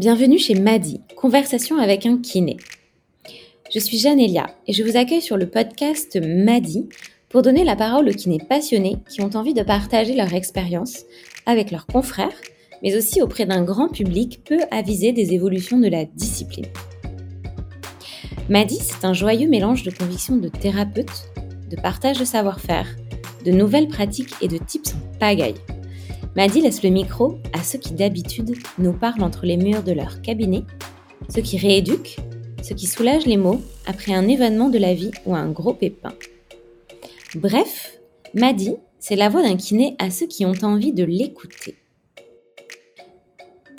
Bienvenue chez Madi, conversation avec un kiné. Je suis Janelia et je vous accueille sur le podcast Madi pour donner la parole aux kinés passionnés qui ont envie de partager leur expérience avec leurs confrères, mais aussi auprès d'un grand public peu avisé des évolutions de la discipline. Madi, c'est un joyeux mélange de convictions de thérapeute, de partage de savoir-faire, de nouvelles pratiques et de tips en pagaille. Madi laisse le micro à ceux qui d'habitude nous parlent entre les murs de leur cabinet, ceux qui rééduquent, ceux qui soulagent les mots après un événement de la vie ou un gros pépin. Bref, Madi, c'est la voix d'un kiné à ceux qui ont envie de l'écouter.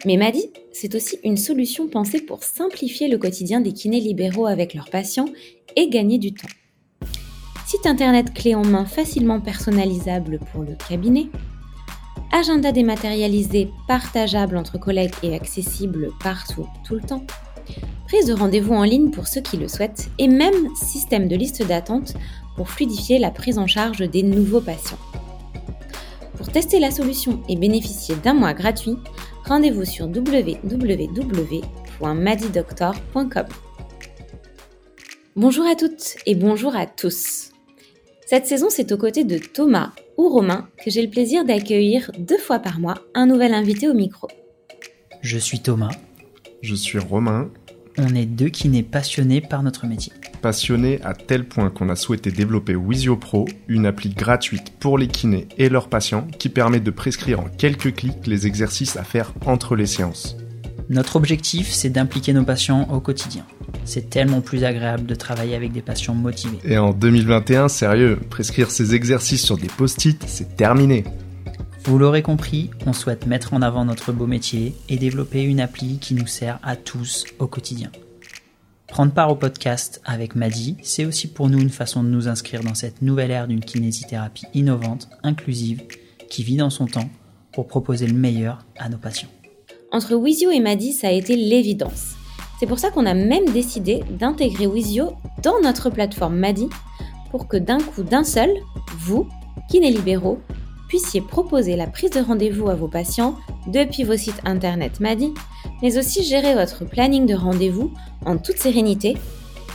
Mais Madi, c'est aussi une solution pensée pour simplifier le quotidien des kinés libéraux avec leurs patients et gagner du temps. Site internet clé en main facilement personnalisable pour le cabinet, agenda dématérialisé partageable entre collègues et accessible partout, tout le temps, prise de rendez-vous en ligne pour ceux qui le souhaitent et même système de liste d'attente pour fluidifier la prise en charge des nouveaux patients. Pour tester la solution et bénéficier d'un mois gratuit, rendez-vous sur www.madidoctor.com. Bonjour à toutes et bonjour à tous. Cette saison, c'est aux côtés de Thomas ou Romain que j'ai le plaisir d'accueillir deux fois par mois un nouvel invité au micro. Je suis Thomas. Je suis Romain. On est deux kinés passionnés par notre métier. Passionnés à tel point qu'on a souhaité développer Wizio Pro, une appli gratuite pour les kinés et leurs patients qui permet de prescrire en quelques clics les exercices à faire entre les séances. Notre objectif, c'est d'impliquer nos patients au quotidien. C'est tellement plus agréable de travailler avec des patients motivés. Et en 2021, sérieux, prescrire ces exercices sur des post-it, c'est terminé. Vous l'aurez compris, on souhaite mettre en avant notre beau métier et développer une appli qui nous sert à tous au quotidien. Prendre part au podcast avec Madi, c'est aussi pour nous une façon de nous inscrire dans cette nouvelle ère d'une kinésithérapie innovante, inclusive, qui vit dans son temps pour proposer le meilleur à nos patients. Entre Wizio et Madi, ça a été l'évidence. C'est pour ça qu'on a même décidé d'intégrer Wizio dans notre plateforme Madi pour que d'un coup d'un seul, vous, kinés libéraux, puissiez proposer la prise de rendez-vous à vos patients depuis vos sites internet Madi, mais aussi gérer votre planning de rendez-vous en toute sérénité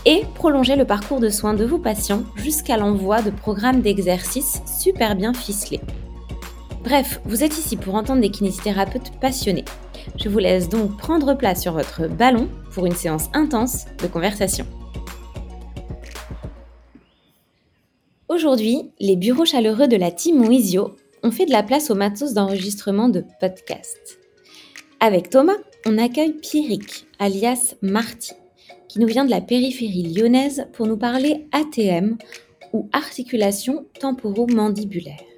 et prolonger le parcours de soins de vos patients jusqu'à l'envoi de programmes d'exercices super bien ficelés. Bref, vous êtes ici pour entendre des kinésithérapeutes passionnés je vous laisse donc prendre place sur votre ballon pour une séance intense de conversation. Aujourd'hui, les bureaux chaleureux de la team Wizio ont fait de la place au matos d'enregistrement de podcast. Avec Thomas, on accueille Pierrick, alias Marty, qui nous vient de la périphérie lyonnaise pour nous parler ATM ou articulation temporomandibulaire.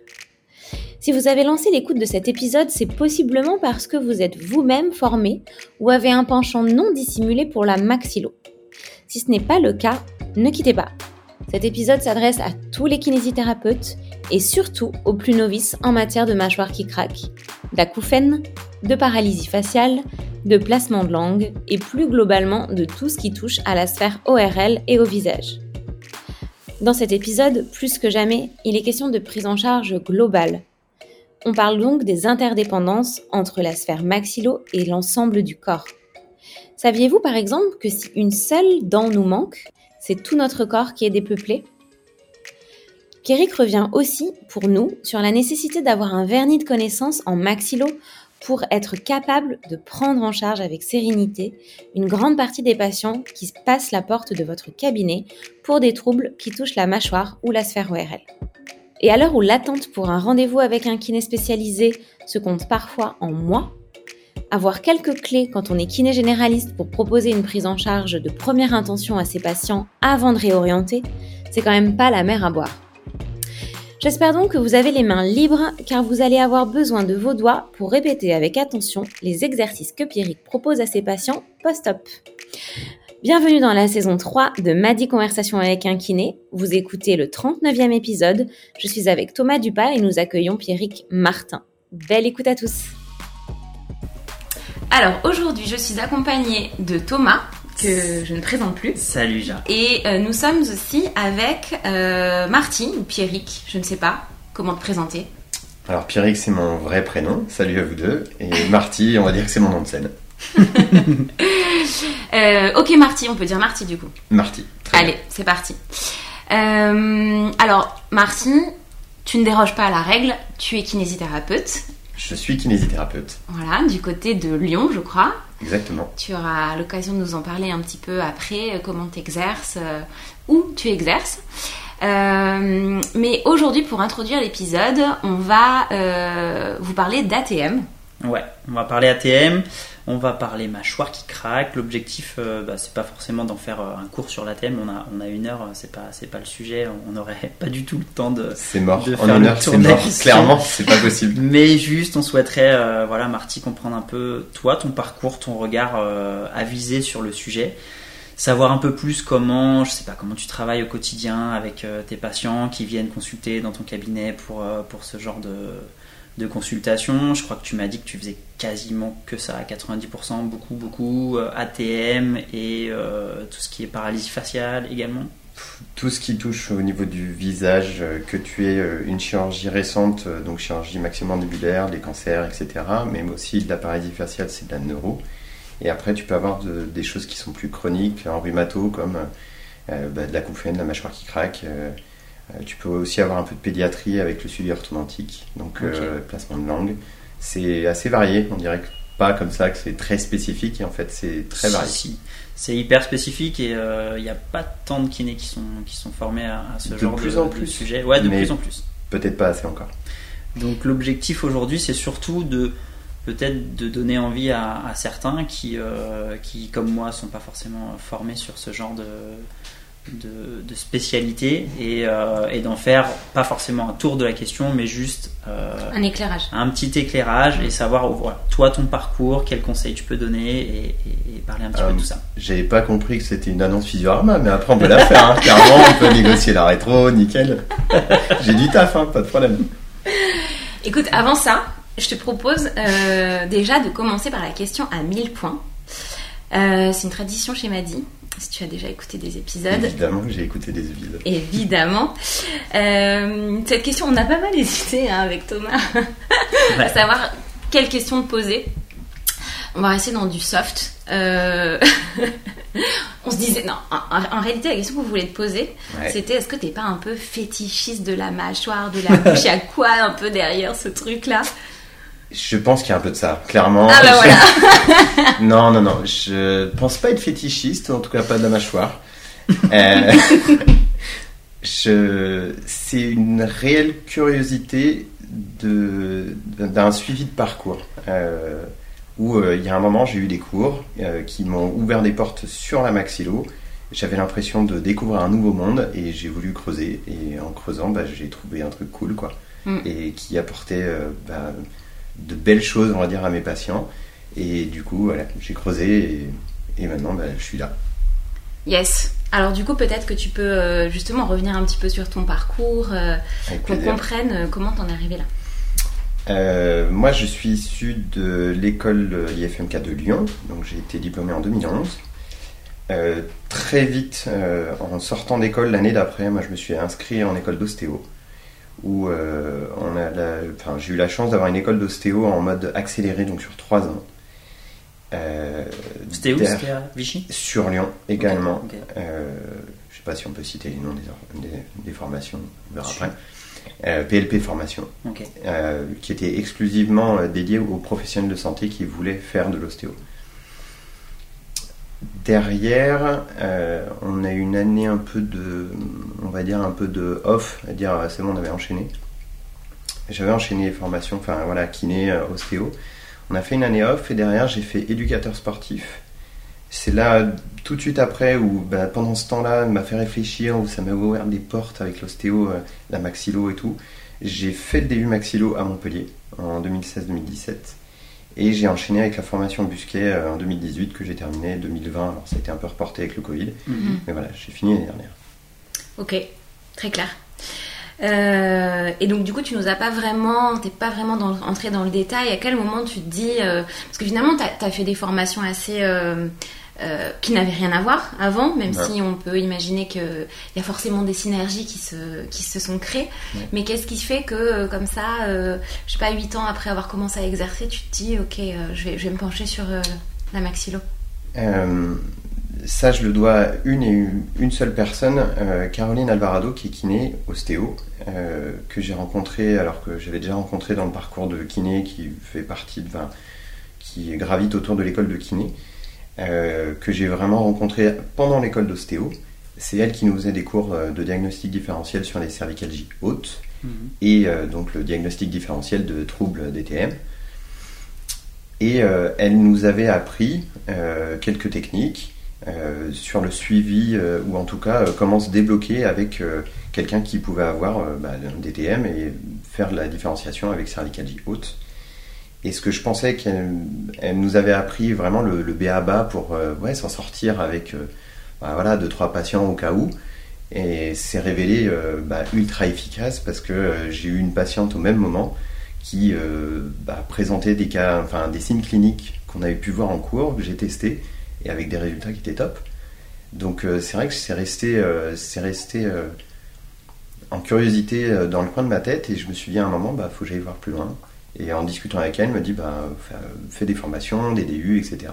Si vous avez lancé l'écoute de cet épisode, c'est possiblement parce que vous êtes vous-même formé ou avez un penchant non dissimulé pour la maxillo. Si ce n'est pas le cas, ne quittez pas. Cet épisode s'adresse à tous les kinésithérapeutes et surtout aux plus novices en matière de mâchoire qui craque, d'acouphènes, de paralysie faciale, de placement de langue et plus globalement de tout ce qui touche à la sphère ORL et au visage. Dans cet épisode, plus que jamais, il est question de prise en charge globale on parle donc des interdépendances entre la sphère maxillo et l'ensemble du corps. Saviez-vous par exemple que si une seule dent nous manque, c'est tout notre corps qui est dépeuplé? Kéric revient aussi pour nous sur la nécessité d'avoir un vernis de connaissance en maxillo pour être capable de prendre en charge avec sérénité une grande partie des patients qui passent la porte de votre cabinet pour des troubles qui touchent la mâchoire ou la sphère ORL. Et à l'heure où l'attente pour un rendez-vous avec un kiné spécialisé se compte parfois en mois, avoir quelques clés quand on est kiné généraliste pour proposer une prise en charge de première intention à ses patients avant de réorienter, c'est quand même pas la mer à boire. J'espère donc que vous avez les mains libres car vous allez avoir besoin de vos doigts pour répéter avec attention les exercices que Pierrick propose à ses patients post-op. Bienvenue dans la saison 3 de Madi Conversation avec un kiné. Vous écoutez le 39e épisode. Je suis avec Thomas Dupas et nous accueillons Pierrick Martin. Belle écoute à tous. Alors aujourd'hui, je suis accompagnée de Thomas que je ne présente plus. Salut Jean. Et euh, nous sommes aussi avec euh, Martine ou Pierrick, je ne sais pas comment te présenter. Alors Pierrick, c'est mon vrai prénom. Salut à vous deux. Et Marty, on va dire que c'est mon nom de scène. Euh, ok, Marty, on peut dire Marty du coup. Marty. Très Allez, c'est parti. Euh, alors, Marty, tu ne déroges pas à la règle, tu es kinésithérapeute. Je suis kinésithérapeute. Voilà, du côté de Lyon, je crois. Exactement. Tu auras l'occasion de nous en parler un petit peu après, euh, comment tu exerces, où tu exerces. Euh, mais aujourd'hui, pour introduire l'épisode, on va euh, vous parler d'ATM. Ouais, on va parler ATM, on va parler mâchoire qui craque. L'objectif, euh, bah, c'est pas forcément d'en faire euh, un cours sur l'ATM. On a, on a une heure, c'est pas, c'est pas le sujet. On n'aurait pas du tout le temps de. C'est mort. de En faire une heure, c'est la mort. Clairement, c'est pas possible. Mais juste, on souhaiterait, euh, voilà, Marty, comprendre un peu toi, ton parcours, ton regard euh, avisé sur le sujet. Savoir un peu plus comment, je sais pas, comment tu travailles au quotidien avec euh, tes patients qui viennent consulter dans ton cabinet pour, euh, pour ce genre de, de consultation. Je crois que tu m'as dit que tu faisais quasiment que ça à 90%, beaucoup, beaucoup. euh, ATM et euh, tout ce qui est paralysie faciale également. Tout ce qui touche au niveau du visage, euh, que tu aies une chirurgie récente, donc chirurgie maximandibulaire, des cancers, etc., même aussi de la paralysie faciale, c'est de la neuro. Et après, tu peux avoir de- des choses qui sont plus chroniques, en rhumato, comme bah, de la couffaine, la mâchoire qui craque. Tu peux aussi avoir un peu de pédiatrie avec le suivi orthodontique, donc euh, placement de langue. C'est assez varié, on dirait que pas comme ça, que c'est très spécifique, et en fait, c'est très varié. si. C'est hyper spécifique et euh, il n'y a pas tant de kinés qui sont, qui sont formés à, à ce De genre plus de, en de plus. sujet. Ouais, de Mais- plus en plus. Peut-être pas assez encore. Donc l'objectif aujourd'hui, c'est surtout de peut-être de donner envie à, à certains qui, euh, qui, comme moi, sont pas forcément formés sur ce genre de, de, de spécialité et, euh, et d'en faire pas forcément un tour de la question, mais juste euh, Un éclairage. un petit éclairage et savoir oh, voilà, toi ton parcours, quels conseils tu peux donner et, et- et parler un petit peu Euh, de tout ça. J'avais pas compris que c'était une annonce Physiorama, mais après on peut la faire. Hein. Clairement, on peut négocier la rétro, nickel. J'ai du taf, hein, pas de problème. Écoute, avant ça, je te propose euh, déjà de commencer par la question à 1000 points. Euh, c'est une tradition chez Madi, si tu as déjà écouté des épisodes. Évidemment que j'ai écouté des épisodes. Évidemment. Euh, cette question, on a pas mal hésité hein, avec Thomas à savoir quelle question te poser? On va rester dans du soft. Euh, on se disait, non, en, en réalité, la question que vous voulez te poser, Ouais. c'était est-ce que t'es pas un peu fétichiste de la mâchoire, de la bouche? Il y a quoi un peu derrière ce truc-là? Je pense qu'il y a un peu de ça, clairement. Ah bah Je- voilà Non, non, non. Je pense pas être fétichiste, en tout cas pas de la mâchoire. Euh, je... C'est une réelle curiosité de... d'un suivi de parcours. Euh, où euh, il y a un moment, j'ai eu des cours qui m'ont ouvert des portes sur la maxillo. J'avais l'impression de découvrir un nouveau monde et j'ai voulu creuser. Et en creusant, bah, j'ai trouvé un truc cool, quoi. Mm. Et qui apportait bah, de belles choses, on va dire, à mes patients. Et du coup, voilà, j'ai creusé et, et maintenant, bah, je suis là. Yes. Alors du coup, peut-être que tu peux euh, justement revenir un petit peu sur ton parcours, euh, qu'on comprenne euh, comment t'en es arrivé là. Euh, moi, je suis issu de l'école IFMK de Lyon, donc j'ai été diplômé en 2011. Euh, très vite, euh, en sortant d'école l'année d'après, moi je me suis inscrit en école d'ostéo, où euh, on a la- enfin, j'ai eu la chance d'avoir une école d'ostéo en mode accéléré, donc sur trois ans. Euh, C'était où der- C'était à Vichy? Sur Lyon également. Euh, je sais pas si on peut citer les noms des, or- des, des formations, on verra après. Euh, PLP formation, euh, qui était exclusivement euh, dédié aux professionnels de santé qui voulaient faire de l'ostéo. Derrière, euh, on a eu une année un peu de, on va dire un peu de off, à dire euh, c'est bon, on avait enchaîné. J'avais enchaîné les formations, enfin voilà, kiné, euh, ostéo. On a fait une année off et derrière j'ai fait éducateur sportif. C'est là tout de suite après où bah, pendant ce temps-là m'a fait réfléchir, où ça m'a ouvert des portes avec l'ostéo, la maxillo et tout. J'ai fait le début maxillo à Montpellier en 2016-2017 et j'ai enchaîné avec la formation Busquet euh, en 2018 que j'ai terminé 2020. Alors ça a été un peu reporté avec le Covid, Mhm. mais voilà, j'ai fini l'année dernière. Ok, très clair. Euh, et donc du coup, tu nous as pas vraiment, t'es pas vraiment dans, entré dans le détail. À quel moment tu te dis, euh, parce que finalement, tu as, fait des formations assez euh, euh, qui n'avaient rien à voir avant, même Ouais. si on peut imaginer qu'il y a forcément des synergies qui se, qui se sont créées. Ouais. Mais qu'est-ce qui fait que euh, comme ça, euh, je sais pas, huit ans après avoir commencé à exercer, tu te dis, ok, euh, je, vais, je vais me pencher sur la maxillo ça, je le dois à une et une, une seule personne, euh, Caroline Alvarado, qui est kiné, ostéo, euh, que j'ai rencontré, alors que j'avais déjà rencontré dans le parcours de kiné qui fait partie de, enfin, qui gravite autour de l'école de kiné, euh, que j'ai vraiment rencontré pendant l'école d'ostéo. C'est elle qui nous faisait des cours euh, de diagnostic différentiel sur les cervicalgies hautes et euh, donc le diagnostic différentiel de troubles DTM. Et euh, elle nous avait appris quelques techniques sur le suivi, ou en tout cas comment se débloquer avec quelqu'un qui pouvait avoir bah, un DTM et faire la différenciation avec cervicalgie haute. Et ce que je pensais qu'elle elle nous avait appris vraiment le, BABA pour euh, ouais, s'en sortir avec euh, bah, voilà, deux, trois patients au cas où. Et c'est révélé euh, bah, ultra efficace parce que euh, j'ai eu une patiente au même moment qui bah, présentait des cas, enfin des signes cliniques qu'on avait pu voir en cours, que j'ai testé et avec des résultats qui étaient top. Donc c'est vrai que c'est resté, c'est resté en curiosité dans le coin de ma tête et je me suis dit à un moment, bah faut que j'aille voir plus loin. Et en discutant avec elle, elle me dit, bah fais- fais des formations, des DU, etc.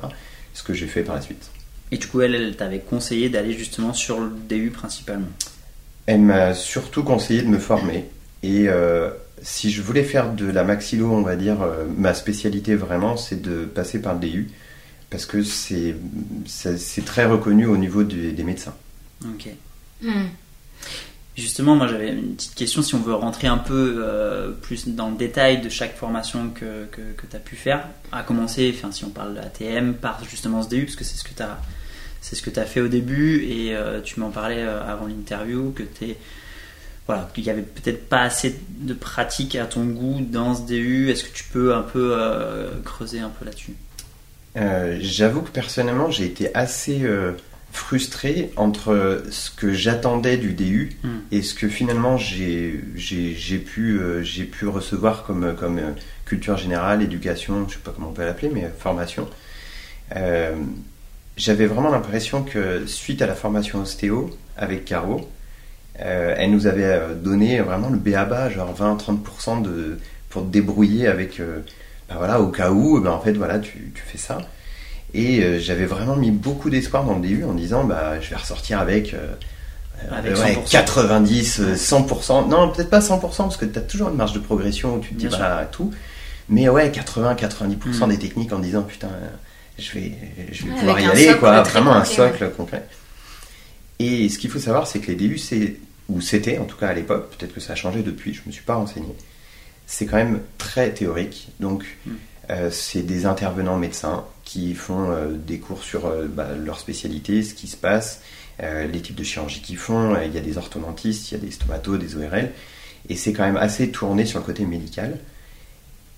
Ce que j'ai fait par la suite. Et du coup, elle, elle t'avait conseillé d'aller justement sur le DU principalement. Elle m'a surtout conseillé de me former. Et euh, si je voulais faire de la maxillo, on va dire, euh, ma spécialité vraiment, c'est de passer par le DU. Parce que c'est c'est c'est très reconnu au niveau des, des médecins. Ok. Hmm. Justement, moi j'avais une petite question si on veut rentrer un peu euh, plus dans le détail de chaque formation que, que, tu as pu faire. À commencer, enfin, si on parle de ATM, par justement ce DU, parce que c'est ce que tu as, c'est ce que fait au début, et euh, tu m'en parlais euh, avant l'interview, que tu Voilà, qu'il y avait peut-être pas assez de pratique à ton goût dans ce DU. Est-ce que tu peux un peu creuser un peu là-dessus? J'avoue que personnellement, j'ai été assez frustré entre ce que j'attendais du DU Mm. et ce que finalement j'ai pu, euh, j'ai pu recevoir comme, comme euh, culture générale, éducation, je sais pas comment on peut l'appeler, mais formation. Euh, J'avais vraiment l'impression que suite à la formation ostéo avec Caro, elle nous avait donné vraiment le BABA, genre 20-30% de, pour te débrouiller avec, ben voilà, au cas où, ben en fait, voilà, tu, tu fais ça. Et euh, j'avais vraiment mis beaucoup d'espoir dans le DU en disant, bah, je vais ressortir avec, euh, euh, Avec ouais, 100%. 90, euh, 100%. Non, peut-être pas 100%, parce que tu as toujours une marge de progression où tu te dis, bah, tout. Mais ouais, 80-90% Mm. des techniques en disant, putain, je vais, je vais Ouais, pouvoir y aller, quoi. Vraiment un socle concret. Et ce qu'il faut savoir, c'est que les DU, c'est, ou c'était en tout cas à l'époque, peut-être que ça a changé depuis, je me suis pas renseigné, c'est quand même très théorique. Donc, Mm. euh, c'est des intervenants médecins font euh, des cours sur euh, bah, leur spécialité, ce qui se passe, euh, les types de chirurgie qu'ils font. Il y a des orthodontistes, il y a des stomatos, des ORL. Et c'est quand même assez tourné sur le côté médical.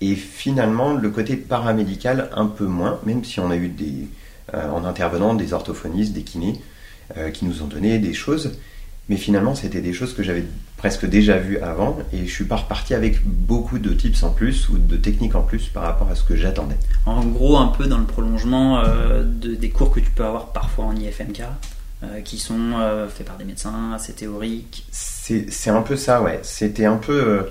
Et finalement, le côté paramédical, un peu moins, même si on a eu des, en intervenant des orthophonistes, des kinés, qui nous ont donné des choses. Mais finalement, c'était des choses que j'avais presque déjà vues avant, et je suis pas reparti avec beaucoup de tips en plus ou de techniques en plus par rapport à ce que j'attendais. En gros, un peu dans le prolongement euh, de, des cours que tu peux avoir parfois en IFMK, euh, qui sont euh, faits par des médecins, assez théoriques. C'est c'est un peu ça, ouais. C'était un peu.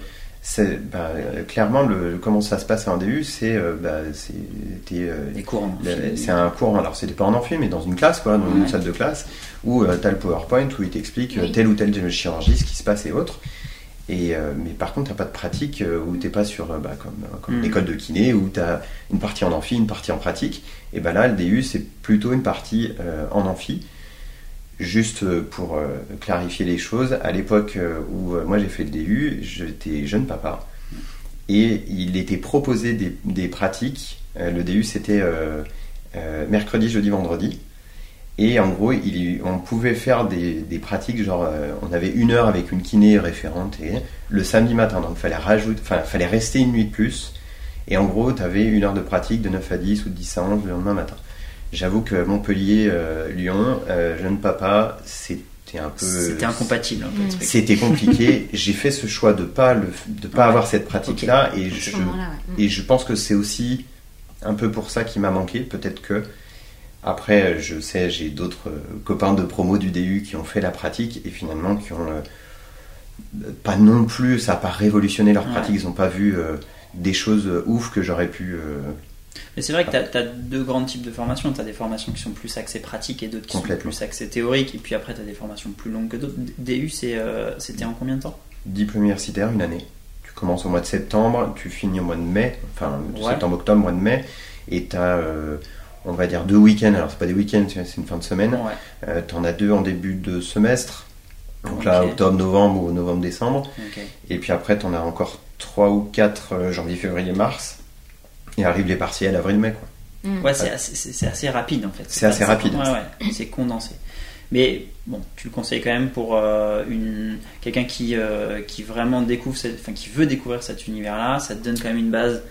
Euh, c'est- bah, euh, clairement, le, comment ça se passe en DU, c'est. euh, bah, c'était. euh, cours. C'est un cours, alors c'était pas en amphi, mais dans une classe, quoi, dans une salle de classe, où tu as le PowerPoint, où il t'explique euh, Oui. telle ou telle chirurgie, ce qui se passe et autres. Et, euh, mais par contre, t'as pas de pratique euh, où t'es pas sur, euh, bah, comme, euh, comme Mm. l'école de kiné, où tu as une partie en amphi, une partie en pratique. Et ben là, le DU, c'est plutôt une partie euh, en amphi. Juste euh, pour euh, clarifier les choses, à l'époque euh, où moi j'ai fait le DU, j'étais jeune papa. Et il était proposé des, pratiques. Le DU, c'était mercredi, jeudi, vendredi. Et en gros, on pouvait faire des, pratiques, genre on avait une heure avec une kiné référente et le samedi matin, donc fallait rajouter, enfin fallait rester une nuit de plus. Et en gros, tu avais une heure de pratique de 9 à 10 ou de 10 à 11 le lendemain matin. J'avoue que Montpellier, euh, Lyon, euh, jeune papa, c'était un peu. C'était incompatible. un peu, le truc. C'était compliqué. J'ai fait ce choix de pas le, de pas Ouais. avoir cette pratique-là et À je, ce moment-là, ouais. et je pense que c'est aussi un peu pour ça qui m'a manqué. Peut-être que après, je sais, j'ai d'autres euh, copains de promo du DU qui ont fait la pratique et finalement qui ont euh, pas non plus, ça n'a pas révolutionné leur Ouais. pratique. Ils n'ont pas vu euh, des choses euh, ouf que j'aurais pu euh, Mais c'est vrai que tu as, deux grands types de formations. Tu as des formations qui sont plus axées pratiques et d'autres qui sont plus axées théoriques. Et puis après, tu as des formations plus longues que d'autres. DU, euh, c'était en combien de temps? Diplôme universitaire, une année. Tu commences au mois de septembre, tu finis au mois de mai, enfin septembre-octobre, mois de mai, et tu as, euh, on va dire, deux week-ends. Alors, c'est pas des week-ends, c'est une fin de semaine. Euh, tu en as deux en début de semestre. Donc là, octobre, novembre ou novembre, décembre. Et puis après, tu en as encore trois ou quatre janvier, février, mars. Et arrivent les partiels avril-mai. Quoi. Mm. Ouais, c'est assez, assez, rapide en fait. C'est assez rapide. Ouais, ouais, c'est condensé. Mais bon, tu le conseilles quand même pour euh, une, quelqu'un qui, euh, qui vraiment découvre, cette, enfin, qui veut découvrir cet univers-là. Ça te donne quand même une base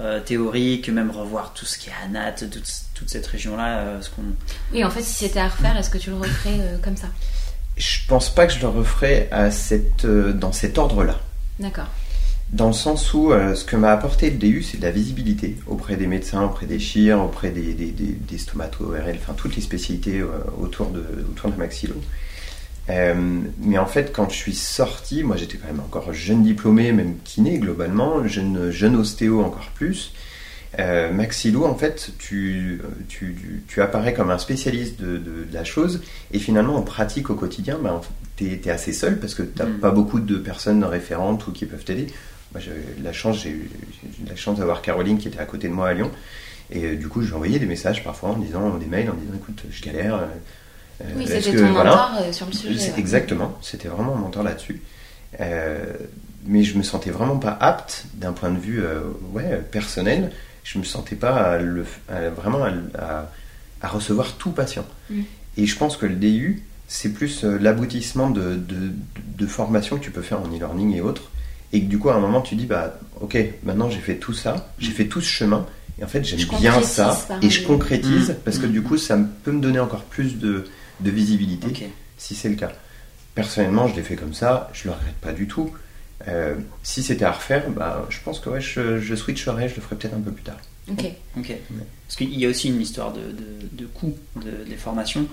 euh, théorique, même revoir tout ce qui est à toute, toute cette région-là. ce qu'on... Oui, en fait, si c'était à refaire, est-ce que tu le referais comme ça? Je pense pas que je le referais à cette, dans cet ordre-là. D'accord. Dans le sens où euh, ce que m'a apporté le DU, c'est de la visibilité auprès des médecins, auprès des chires, auprès des, des, des, stomato-ORL, enfin toutes les spécialités euh, autour, de, autour de maxillo. Euh, mais en fait, quand je suis sorti, moi j'étais quand même encore jeune diplômé, même kiné globalement, jeune, jeune ostéo encore plus. maxillo, en fait, tu, tu, tu, apparais comme un spécialiste de, de, la chose et finalement en pratique au quotidien, ben, tu es, assez seul parce que tu n'as mm. pas beaucoup de personnes référentes ou qui peuvent t'aider. Moi, j'ai la chance, j'ai eu la chance d'avoir Caroline qui était à côté de moi à Lyon. Et euh, du coup, j'ai envoyé des messages parfois en disant, des mails en disant, écoute, je galère. Euh, oui, c'était ton mentor euh, sur le sujet. Exactement, c'était vraiment mon mentor là-dessus. mais je me sentais vraiment pas apte d'un point de vue ouais, personnel. Je me sentais pas le, vraiment à, recevoir tout patient. Mm. Et je pense que le DU, c'est plus l'aboutissement de, de, de, formations que tu peux faire en e-learning et autres et que du coup à un moment tu dis bah ok maintenant j'ai fait tout ça j'ai mm. fait tout ce chemin et en fait j'aime bien ça et je concrétise mm. parce que mm. du coup ça peut me donner encore plus de, de visibilité si c'est le cas personnellement je l'ai fait comme ça je le regrette pas du tout euh, si c'était à refaire bah je pense que ouais je, je switcherais je le ferais peut-être un peu plus tard ok ok parce qu'il y a aussi une histoire de, de, de coût de, des formations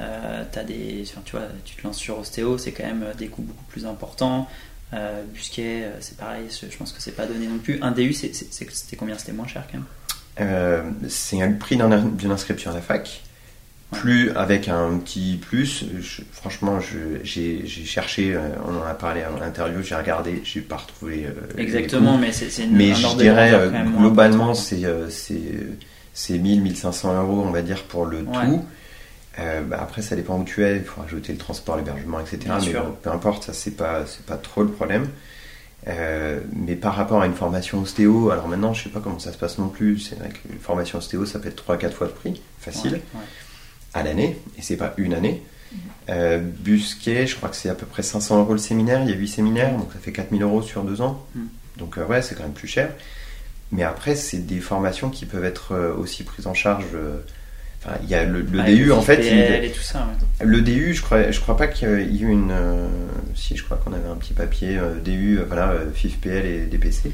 euh, as des, tu vois, tu te lances sur ostéo, c'est quand même des coûts beaucoup plus importants. Euh, Busquet, euh, c'est pareil, je pense que c'est pas donné non plus. Un DU, c'était combien? C'était moins cher quand même euh, C'est un prix d'une inscription à la fac. Plus avec un petit plus, franchement, j'ai cherché, on en a parlé à l'interview, j'ai regardé, j'ai pas retrouvé. Exactement, mais c'est une Mais je dirais, globalement, c'est 1000, 1500 euros, on va dire, pour le tout. Euh, bah, après, ça dépend où tu es, il faut rajouter le transport, l'hébergement, etc. mais peu importe, ça, c'est pas, c'est pas trop le problème. Euh, mais par rapport à une formation ostéo, alors maintenant, je sais pas comment ça se passe non plus. C'est vrai qu'une formation ostéo, ça peut être 3-4 fois le prix, facile, à l'année, et c'est pas une année. Euh, Busquet, je crois que c'est à peu près 500 euros le séminaire, il y a 8 séminaires, donc ça fait 4000 euros sur 2 ans. Mhm. Donc ouais, c'est quand même plus cher. Mais après, c'est des formations qui peuvent être aussi prises en charge il y a le, DU en fait. et tout ça, Le DU, je crois, je crois pas qu'il y ait eu une. Euh, si, je crois qu'on avait un petit papier euh, DU, euh, voilà, FIFPL et DPC.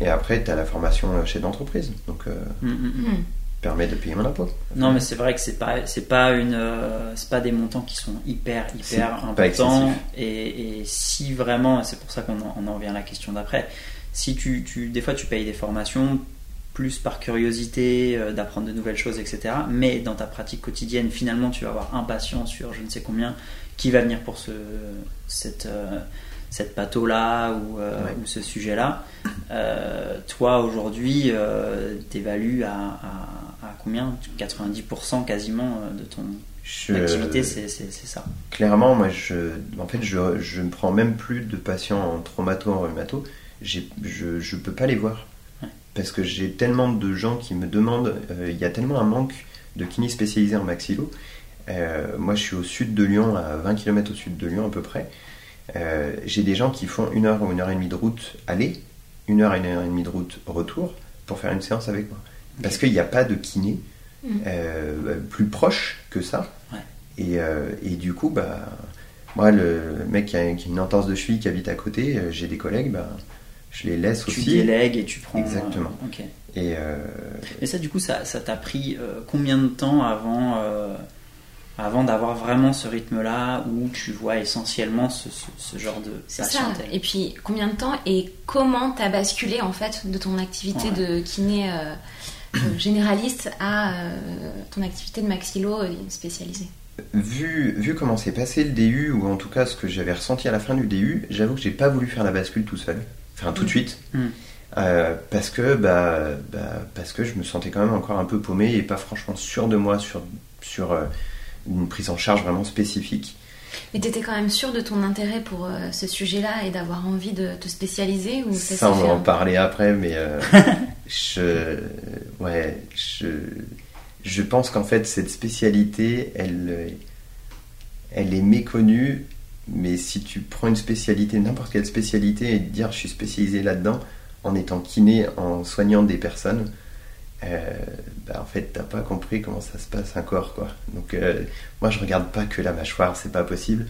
Et après, tu as la formation chef d'entreprise. Donc, mm, mm, mm. permet de payer mon impôt. Non, mais c'est vrai que c'est pas, c'est pas une, c'est pas des montants qui sont hyper, hyper importants. Et, et, si vraiment, c'est pour ça qu'on en, en revient à la question d'après. Si tu, tu, des fois, tu payes des formations plus par curiosité, euh, d'apprendre de nouvelles choses, etc. Mais dans ta pratique quotidienne, finalement, tu vas avoir un patient sur je ne sais combien qui va venir pour ce, cette, euh, cette là ou, euh, ou, ce sujet-là. toi, aujourd'hui, t'évalues à, à, à, combien? 90% quasiment de ton activité, c'est ça. Clairement, moi, je, en fait, je, je ne prends même plus de patients en traumato, en rhumato. Je ne peux pas les voir parce que j'ai tellement de gens qui me demandent, euh, il y a tellement un manque de kiné spécialisé en maxillo. Euh, moi, je suis au sud de Lyon, à 20 km au sud de Lyon à peu près. Euh, j'ai des gens qui font une heure ou une heure et demie de route aller, une heure et une heure et demie de route retour pour faire une séance avec moi. Parce qu'il n'y a pas de kiné mmh. plus proche que ça. Et, et, du coup, bah, moi, le mec qui a, une entorse de cheville qui habite à côté, j'ai des collègues, bah, je les laisse aussi. Tu délègues et tu prends. Exactement. Euh, et, euh, et, ça, du coup, ça t'a pris euh, combien de temps avant, avant d'avoir vraiment ce rythme-là où tu vois essentiellement ce, ce, genre de C'est ça. Et puis, combien de temps et comment t'as basculé en fait de ton activité de kiné généraliste à ton activité de maxillo spécialisée? Vu, vu comment s'est passé le DU, ou en tout cas ce que j'avais ressenti à la fin du DU, j'avoue que j'ai pas voulu faire la bascule tout seul, enfin tout de suite, mm. parce que bah, bah, parce que je me sentais quand même encore un peu paumé et pas franchement sûr de moi sur sur une prise en charge vraiment spécifique. Mais tu étais quand même sûr de ton intérêt pour euh, ce sujet-là et d'avoir envie de te spécialiser ou ça, on va en parler après, mais euh, je, ouais, je, je pense qu'en fait cette spécialité, elle, elle est méconnue. Mais si tu prends une spécialité, n'importe quelle spécialité, et te dire je suis spécialisé là-dedans, en étant kiné, en soignant des personnes, euh, bah, en fait, t'as pas compris comment ça se passe un corps, quoi. Donc, euh, moi, je regarde pas que la mâchoire, c'est pas possible.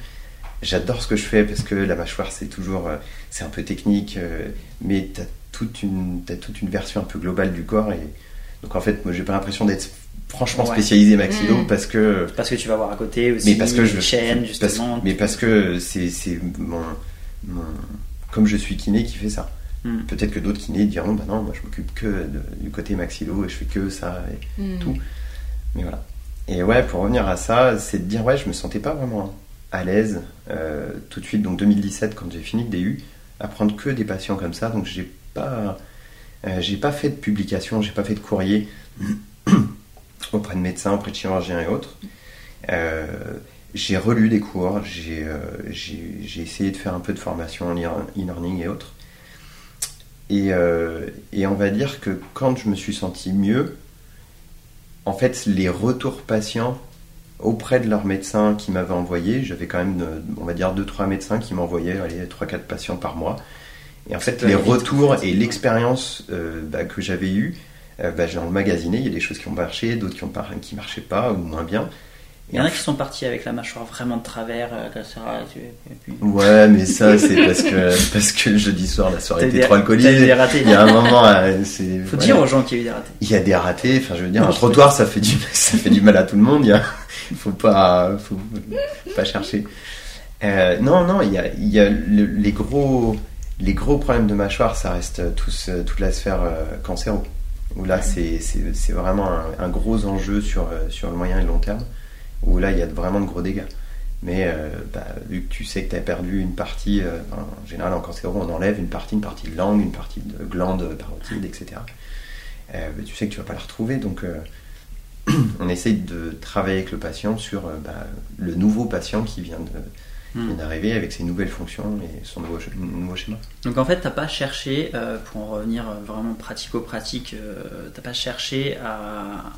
J'adore ce que je fais parce que la mâchoire, c'est toujours, euh, c'est un peu technique, mais t'as toute une, as toute une version un peu globale du corps et donc en fait, moi, j'ai pas l'impression d'être franchement spécialisé maxillo mmh. parce que parce que tu vas voir à côté aussi mais parce que je chaîne justement mais parce que c'est mon, mon, comme je suis kiné qui fait ça Hmm. Peut-être que d'autres kinés diront bah non, moi je m'occupe que du côté maxillo et je fais que ça et hmm. tout. Mais voilà. Et ouais, pour revenir à ça, c'est de dire ouais, je me sentais pas vraiment à l'aise euh, tout de suite. Donc 2017, quand j'ai fini le DU, à prendre que des patients comme ça. Donc j'ai pas, euh, j'ai pas fait de publication, j'ai pas fait de courrier auprès de médecins, auprès de chirurgiens et autres. Euh, j'ai relu des cours, j'ai essayé de faire un peu de formation en e-learning et autres. Euh, et, on va dire que quand je me suis senti mieux, en fait, les retours patients auprès de leurs médecins qui m'avaient envoyé, j'avais quand même, euh, on va dire, 2-3 médecins qui m'envoyaient 3-4 patients par mois. Et en fait, les retours et l'expérience euh, bah, que j'avais eue, bah, j'ai magasiné. Il y a des choses qui ont marché, d'autres qui ne marchaient pas ou moins bien. Il y en a qui sont partis avec la mâchoire vraiment de travers, euh, Ouais, mais ça, c'est parce que, parce que le jeudi soir, la soirée était trop alcoolisée. Des ratés. Il y a un moment, euh, c'est. Faut dire aux gens qu'il y a eu des ratés. Il y a des ratés, enfin, je veux dire, un trottoir, ça fait du, ça fait du mal à tout le monde. Il faut pas, faut pas chercher. Euh, non, non, il y a, il y a les gros, les gros problèmes de mâchoire, ça reste tous, toute la sphère cancéro. Où là, c'est, c'est, vraiment un, un, gros enjeu sur, sur le moyen et le long terme où là il y a vraiment de gros dégâts. Mais euh, bah, vu que tu sais que tu as perdu une partie, euh, en général en cancéro on enlève une partie, une partie de langue, une partie de glande parotide, etc. Euh, tu sais que tu vas pas la retrouver, donc on essaye de travailler avec le patient sur bah, le nouveau patient qui vient de, Hmm. d'arriver avec ses nouvelles fonctions et son nouveau, nouveau schéma. Donc en fait, tu n'as pas cherché, euh, pour en revenir vraiment pratico-pratique, euh, tu n'as pas cherché à,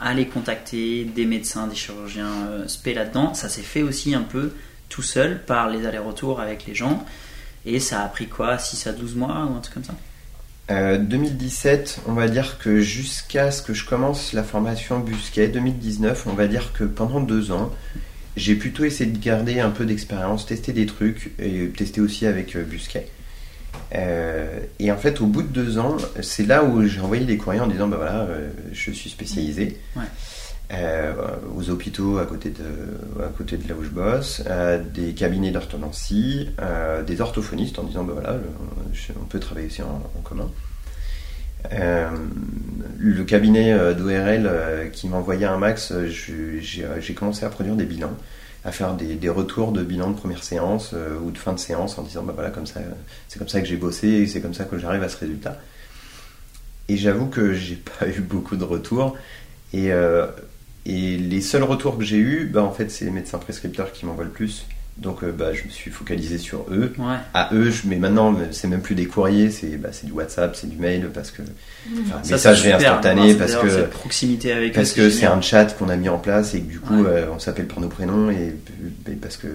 aller contacter des médecins, des chirurgiens euh, spé là-dedans. Ça s'est fait aussi un peu tout seul par les allers-retours avec les gens. Et ça a pris quoi 6 à 12 mois ou un truc comme ça? 2017, on va dire que jusqu'à ce que je commence la formation Busquet, 2019, on va dire que pendant deux ans, j'ai plutôt essayé de garder un peu d'expérience, tester des trucs, et tester aussi avec euh, Busquet. Euh, et en fait, au bout de deux ans, c'est là où j'ai envoyé des courriers en disant bah voilà, euh, je suis spécialisé aux hôpitaux à côté de, à côté de là où je bosse, des cabinets d'orthodontie, des orthophonistes en disant bah voilà, on peut travailler aussi en, commun. Le cabinet d'ORL qui m'envoyait un max, j'ai commencé à produire des bilans à faire des, retours de bilan de première séance euh, ou de fin de séance en disant bah voilà comme ça c'est comme ça que j'ai bossé et c'est comme ça que j'arrive à ce résultat. Et j'avoue que j'ai pas eu beaucoup de retours et, euh, et les seuls retours que j'ai eu bah en fait c'est les médecins prescripteurs qui m'envoient le plus donc euh, bah, je me suis focalisé sur eux. À eux, je, mais maintenant, c'est même plus des courriers, c'est bah, du WhatsApp, c'est du mail, parce que. Mmh. messagerie instantanée, parce que. proximité avec Parce que c'est un chat qu'on a mis en place et que du coup, euh, on s'appelle pour nos prénoms et, parce que.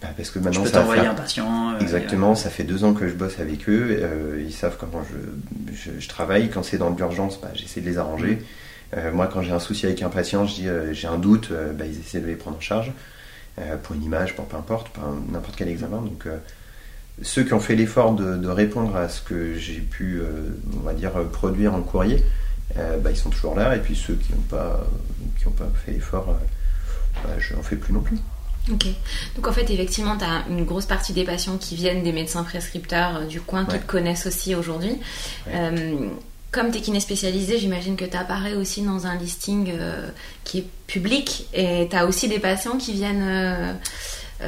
Bah, parce que maintenant, je peux t'envoyer un patient. Euh, Exactement, ça fait deux ans que je bosse avec eux. ils savent comment je, je, travaille. Quand c'est dans l'urgence, bah, j'essaie de les arranger. Mmh. moi, quand j'ai un souci avec un patient, je dis j'ai un doute, ils essaient de les prendre en charge. Euh, pour une image, pour peu importe, pour n'importe quel examen. Donc euh, ceux qui ont fait l'effort de, répondre à ce que j'ai pu, euh, on va dire, produire en courrier, bah, ils sont toujours là. Et puis ceux qui n'ont pas, qui pas fait l'effort, bah, je n'en fais plus non plus. Ok. Donc en fait, effectivement, tu as une grosse partie des patients qui viennent des médecins prescripteurs du coin qui te connaissent aussi aujourd'hui. Comme tu es kiné spécialisé, j'imagine que tu apparais aussi dans un listing euh, qui est public et tu as aussi des patients qui viennent euh,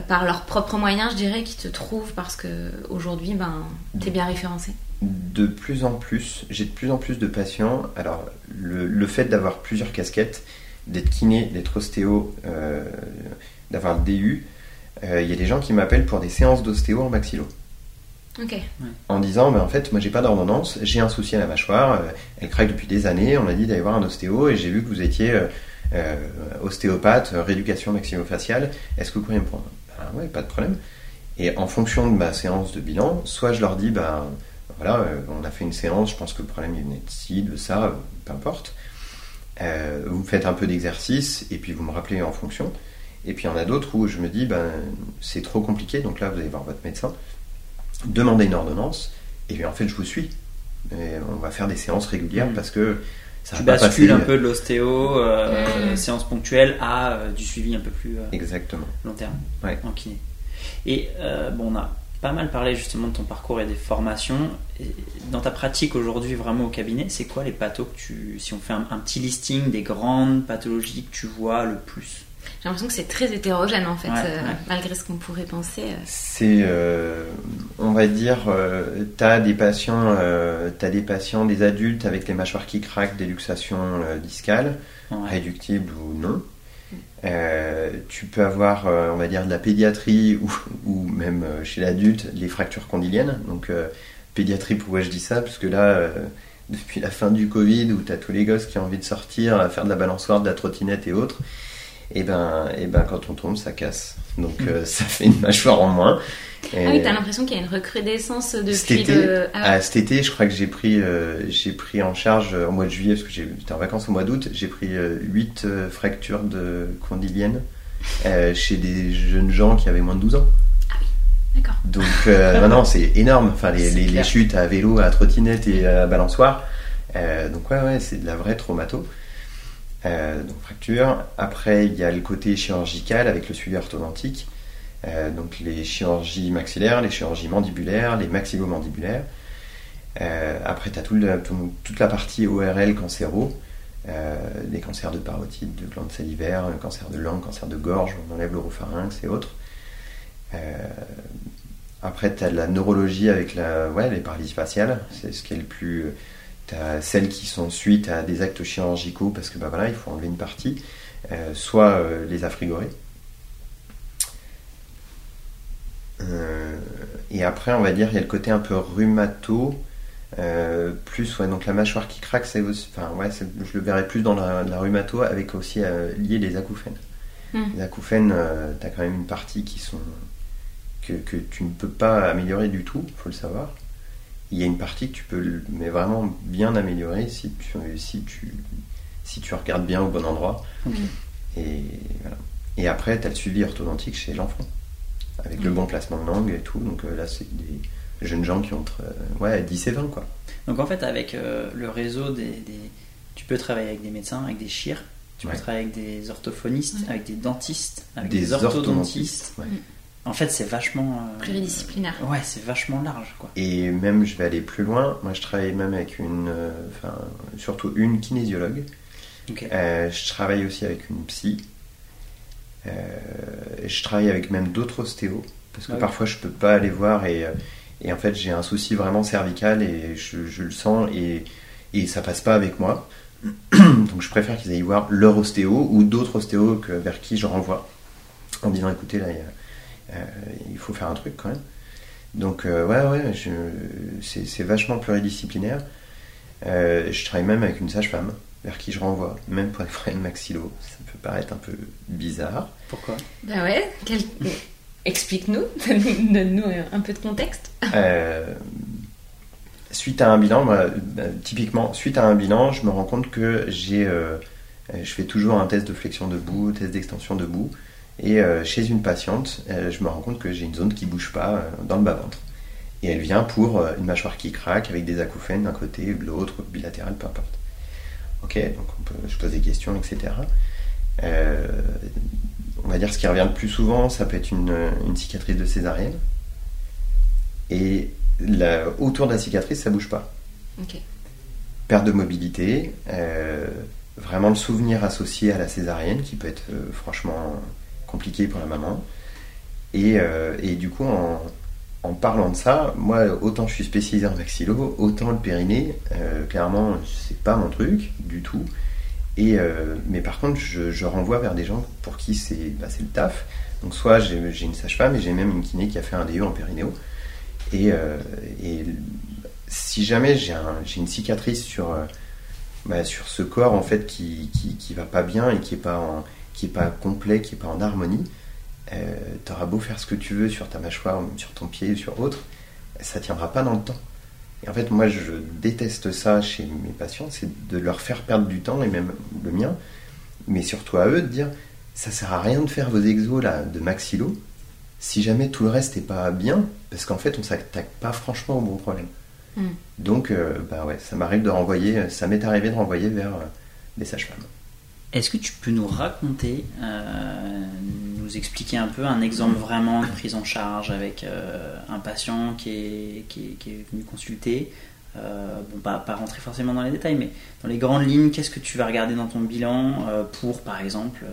par leurs propres moyens, je dirais, qui te trouvent parce que aujourd'hui, ben, tu es bien référencé. De plus en plus, j'ai de plus en plus de patients. Alors, le, fait d'avoir plusieurs casquettes, d'être kiné, d'être ostéo, euh, d'avoir le DU, euh, il y a des gens qui m'appellent pour des séances d'ostéo en maxillo. En disant, ben, en fait, moi j'ai pas d'ordonnance, j'ai un souci à la mâchoire, euh, elle craque depuis des années, on m'a dit d'aller voir un ostéo et j'ai vu que vous étiez euh, euh, ostéopathe, rééducation maxillofaciale, est-ce que vous pourriez me prendre? Ben ouais, pas de problème. Et en fonction de ma séance de bilan, soit je leur dis, ben voilà, on a fait une séance, je pense que le problème il venait de ci, de ça, peu importe. Vous faites un peu d'exercice et puis vous me rappelez en fonction. Et puis il y en a d'autres où je me dis, ben c'est trop compliqué, donc là vous allez voir votre médecin, demandez une ordonnance, et puis en fait je vous suis. Et on va faire des séances régulières Mm. parce que ça Tu va pas bascules passer. un peu de l'ostéo, euh, Mm. séance ponctuelle, à euh, du suivi un peu plus euh, Exactement. long terme Ouais. en kiné. Et euh, bon, on a pas mal parlé justement de ton parcours et des formations. Et dans ta pratique aujourd'hui, vraiment au cabinet, c'est quoi les pathos que tu. Si on fait un, un petit listing des grandes pathologies que tu vois le plus? J'ai l'impression que c'est très hétérogène en fait, Ouais, euh, ouais. malgré ce qu'on pourrait penser. euh. C'est, euh, on va dire, euh, t'as des patients, euh, t'as des patients, des adultes avec les mâchoires qui craquent, des luxations euh, discales, Ouais. réductibles ou non. Euh, tu peux avoir, euh, on va dire, de la pédiatrie ou, ou même euh, chez l'adulte, les fractures condyliennes. Donc, euh, pédiatrie, pourquoi je dis ça? Parce que là, euh, depuis la fin du Covid, où tu as tous les gosses qui ont envie de sortir, à faire de la balançoire, de la trottinette et autres, et ben, et ben quand on tombe, ça casse. Donc, euh, ça fait une mâchoire en moins. Et- Ah oui, t'as l'impression qu'il y a une recrudescence cet depuis été, le. Ah, ah, cet été, je crois que j'ai pris, euh, j'ai pris en charge euh, au mois de juillet, parce que j'étais en vacances au mois d'août, j'ai pris 8 fractures de condyliennes euh, chez des jeunes gens qui avaient moins de 12 ans. D'accord. Donc, euh, non, non, c'est énorme. Enfin, les, les- chutes à vélo, à trottinette et à balançoire. Euh, donc, ouais, ouais, c'est de la vraie traumato. Euh, donc, fracture. Après, il y a le côté chirurgical avec le suivi orthodontique. Euh, donc, les chirurgies maxillaires, les chirurgies mandibulaires, les maxillomandibulaires. Euh, après, tu as toute la partie ORL cancéro. Des cancers de parotide, de glandes salivaires, cancer de langue, cancer de gorge, on enlève l'oropharynx et autres. Après, tu as de la neurologie avec la, ouais, les paralysies faciales, c'est ce qui est le plus. Tu as celles qui sont suite à des actes chirurgicaux parce que bah, voilà, il faut enlever une partie, euh, soit euh, les affrigorés. Euh, et après, on va dire, il y a le côté un peu rhumato, plus, ouais, donc la mâchoire qui craque, c'est enfin, ouais, je le verrais plus dans la, la rhumato avec aussi lié les acouphènes. Hmm. Les acouphènes, tu as quand même une partie qui sont que, que tu ne peux pas améliorer du tout, faut le savoir. Il y a une partie que tu peux mais vraiment bien améliorer si tu, si tu, si tu regardes bien au bon endroit. Et, voilà. et après, tu as le suivi orthodontique chez l'enfant, avec le bon placement de langue et tout. Donc euh, là, c'est des jeunes gens qui ont entre ouais, 10 et 20. Quoi. Donc en fait, avec euh, le réseau des, des- Tu peux travailler avec des médecins, avec des chires, tu Ouais. peux travailler avec des orthophonistes, Ouais. avec des dentistes, avec Des des, orthodontistes. ouais. En fait, c'est vachement. euh, Pluridisciplinaire. Ouais, c'est vachement large, quoi. Et même, je vais aller plus loin. Moi, je travaille même avec une, euh, enfin, surtout une kinésiologue. Ok. Euh, je travaille aussi avec une psy. Euh, je travaille avec même d'autres ostéos. Parce que parfois, je peux pas aller voir et, et en fait, j'ai un souci vraiment cervical et je, je le sens et, et ça passe pas avec moi. Donc, je préfère qu'ils aillent voir leur ostéo ou d'autres ostéos que, vers qui je renvoie en disant écoutez, là, il y a- il faut faire un truc quand même. Donc, euh, ouais, ouais, je- c'est c'est vachement pluridisciplinaire. Euh, je travaille même avec une sage-femme vers qui je renvoie, même pour les problèmes maxillo. Ça peut paraître un peu bizarre. Pourquoi? Bah ouais, quel- explique-nous, donne-nous un peu de contexte. Euh, suite à un bilan, moi, euh, typiquement, suite à un bilan, je me rends compte que j'ai, euh, euh, je fais toujours un test de flexion debout, test d'extension debout, et euh, chez une patiente, euh, je me rends compte que j'ai une zone qui bouge pas euh, dans le bas-ventre. Et elle vient pour une mâchoire qui craque avec des acouphènes d'un côté, de l'autre, bilatéral, peu importe. Ok, donc on peut, je pose des questions, etc. Euh, on va dire ce qui revient le plus souvent, ça peut être une, une cicatrice de césarienne. Et la- autour de la cicatrice, ça bouge pas. Ok. perte de mobilité, euh, vraiment le souvenir associé à la césarienne qui peut être euh, franchement compliqué pour la maman. Et, euh, et du coup, en, en parlant de ça, moi, autant je suis spécialisé en maxillo, autant le périnée, euh, clairement, c'est pas mon truc du tout. Et, euh, mais par contre, je, je renvoie vers des gens pour qui c'est bah, le taf. Donc, soit j'ai une sage-femme et j'ai même une kiné qui a fait un DE en périnéo. Et, euh, et si jamais j'ai un- une cicatrice sur, bah, sur ce corps en fait qui, qui, qui va pas bien et qui est pas, en- qui est pas complet, qui est pas en harmonie, euh, t'auras beau faire ce que tu veux sur ta mâchoire, sur ton pied, sur autre, ça tiendra pas dans le temps. Et en fait, moi, je déteste ça chez mes patients, c'est de leur faire perdre du temps, et même le mien, mais surtout à eux de dire, ça sert à rien de faire vos exos là, de maxillo, si jamais tout le reste n'est pas bien, parce qu'en fait, on s'attaque pas franchement au bon problème. Mm. Donc, euh, bah ouais, ça m'arrive de renvoyer, ça m'est arrivé de renvoyer vers euh, des sages-femmes. Est-ce que tu peux nous raconter, euh, nous expliquer un peu un exemple vraiment de prise en charge avec euh, un patient qui est, venu consulter Euh, Bon, pas, rentrer forcément dans les détails, mais dans les grandes lignes, qu'est-ce que tu vas regarder dans ton bilan pour, par exemple,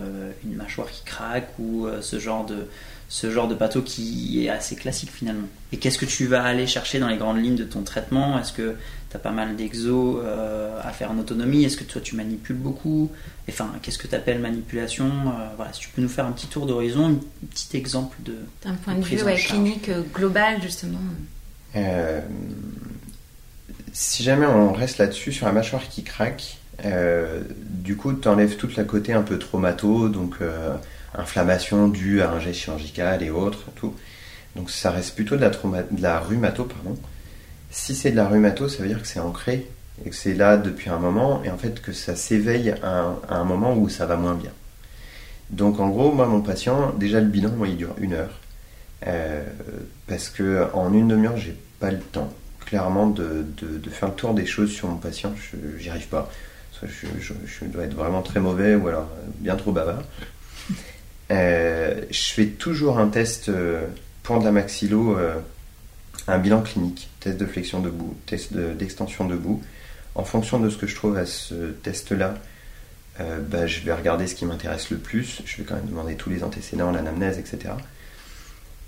une mâchoire qui craque ou ce genre de ce genre de pâteau qui est assez classique finalement. Et qu'est-ce que tu vas aller chercher dans les grandes lignes de ton traitement? Est-ce que tu as pas mal d'exos euh, à faire en autonomie? Est-ce que toi tu manipules beaucoup? Enfin, qu'est-ce que tu appelles manipulation? Euh, Voilà, si tu peux nous faire un petit tour d'horizon, un petit exemple de. D'un point de vue ouais, clinique euh, global, justement. Euh, si jamais on reste là-dessus, sur la mâchoire qui craque, euh, du coup, tu enlèves toute la côté un peu traumato, donc euh, inflammation due à un geste chirurgical et autres, tout. Donc ça reste plutôt de la, trauma- de la rhumato, pardon. Si c'est de la rhumato, ça veut dire que c'est ancré et que c'est là depuis un moment et en fait que ça s'éveille à, un- moment où ça va moins bien. Donc en gros, moi, mon patient, déjà le bilan, il dure une heure. Euh, parce que en une demi-heure, j'ai pas le temps, clairement, de, faire le tour des choses sur mon patient. Je J'y arrive pas. Soit je, je- je dois être vraiment très mauvais ou alors euh, bien trop bavard. Euh, je fais toujours un test euh, pour de la maxillo, euh, un bilan clinique, test de flexion debout, test de- d'extension debout. En fonction de ce que je trouve à ce test-là, bah, je vais regarder ce qui m'intéresse le plus. Je vais quand même demander tous les antécédents, l'anamnèse, etc.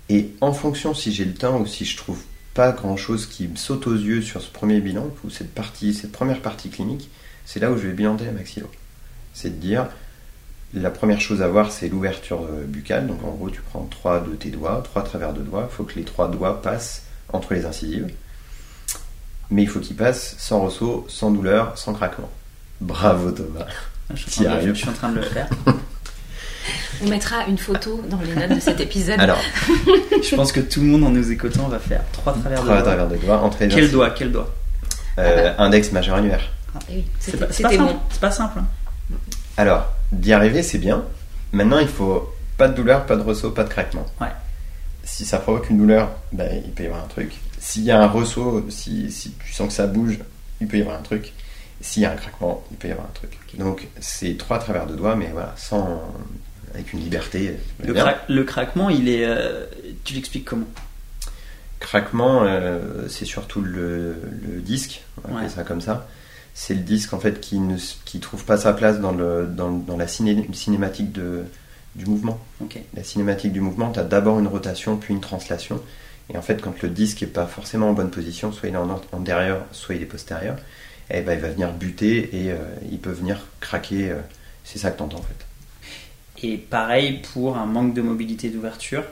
Et en fonction si j'ai le temps ou si je trouve pas grand chose qui me saute aux yeux sur ce premier bilan, ou cette partie, cette première partie clinique, c'est là où je vais bilander la maxillo. C'est de dire, la première chose à voir, c'est l'ouverture euh, buccale. Donc en gros, tu prends trois de tes doigts, trois travers de doigts. Il faut que les trois doigts passent entre les incisives. Mais il faut qu'ils passent sans ressaut, sans douleur, sans craquement. Bravo Thomas. Je suis, T'y en train de, arrives. je suis en train de le faire. On mettra une photo dans les notes de cet épisode. Alors, je pense que tout le monde en nous écoutant va faire trois travers de trois doigts. travers de doigts entre les Quel incisives. doigt Quel doigt Euh, Index majeur annulaire. Eh oui, C'est c'était pas, c'est pas c'était simple. bon. C'est pas simple. hein. Alors, d'y arriver, c'est bien. Maintenant, il faut pas de douleur, pas de ressaut, pas de craquement. Ouais. Si ça provoque une douleur, ben, il peut y avoir un truc. S'il y a un ressaut, si, si tu sens que ça bouge, il peut y avoir un truc. S'il y a un craquement, il peut y avoir un truc. Donc, c'est trois travers de doigts, mais voilà, sans, avec une liberté. Le, bien. cra- le craquement, il est. euh, tu l'expliques comment? Craquement, euh, c'est surtout le, le disque, on Ouais. ça comme ça. C'est le disque en fait qui ne qui trouve pas sa place dans, le, dans, dans la ciné- cinématique de, du mouvement. La cinématique du mouvement, tu as d'abord une rotation puis une translation. Et en fait, quand le disque est pas forcément en bonne position, soit il est en antérieur, soit il est postérieur, eh ben, il va venir buter et euh, il peut venir craquer. euh, c'est ça que tu entends en fait. Et pareil pour un manque de mobilité d'ouverture.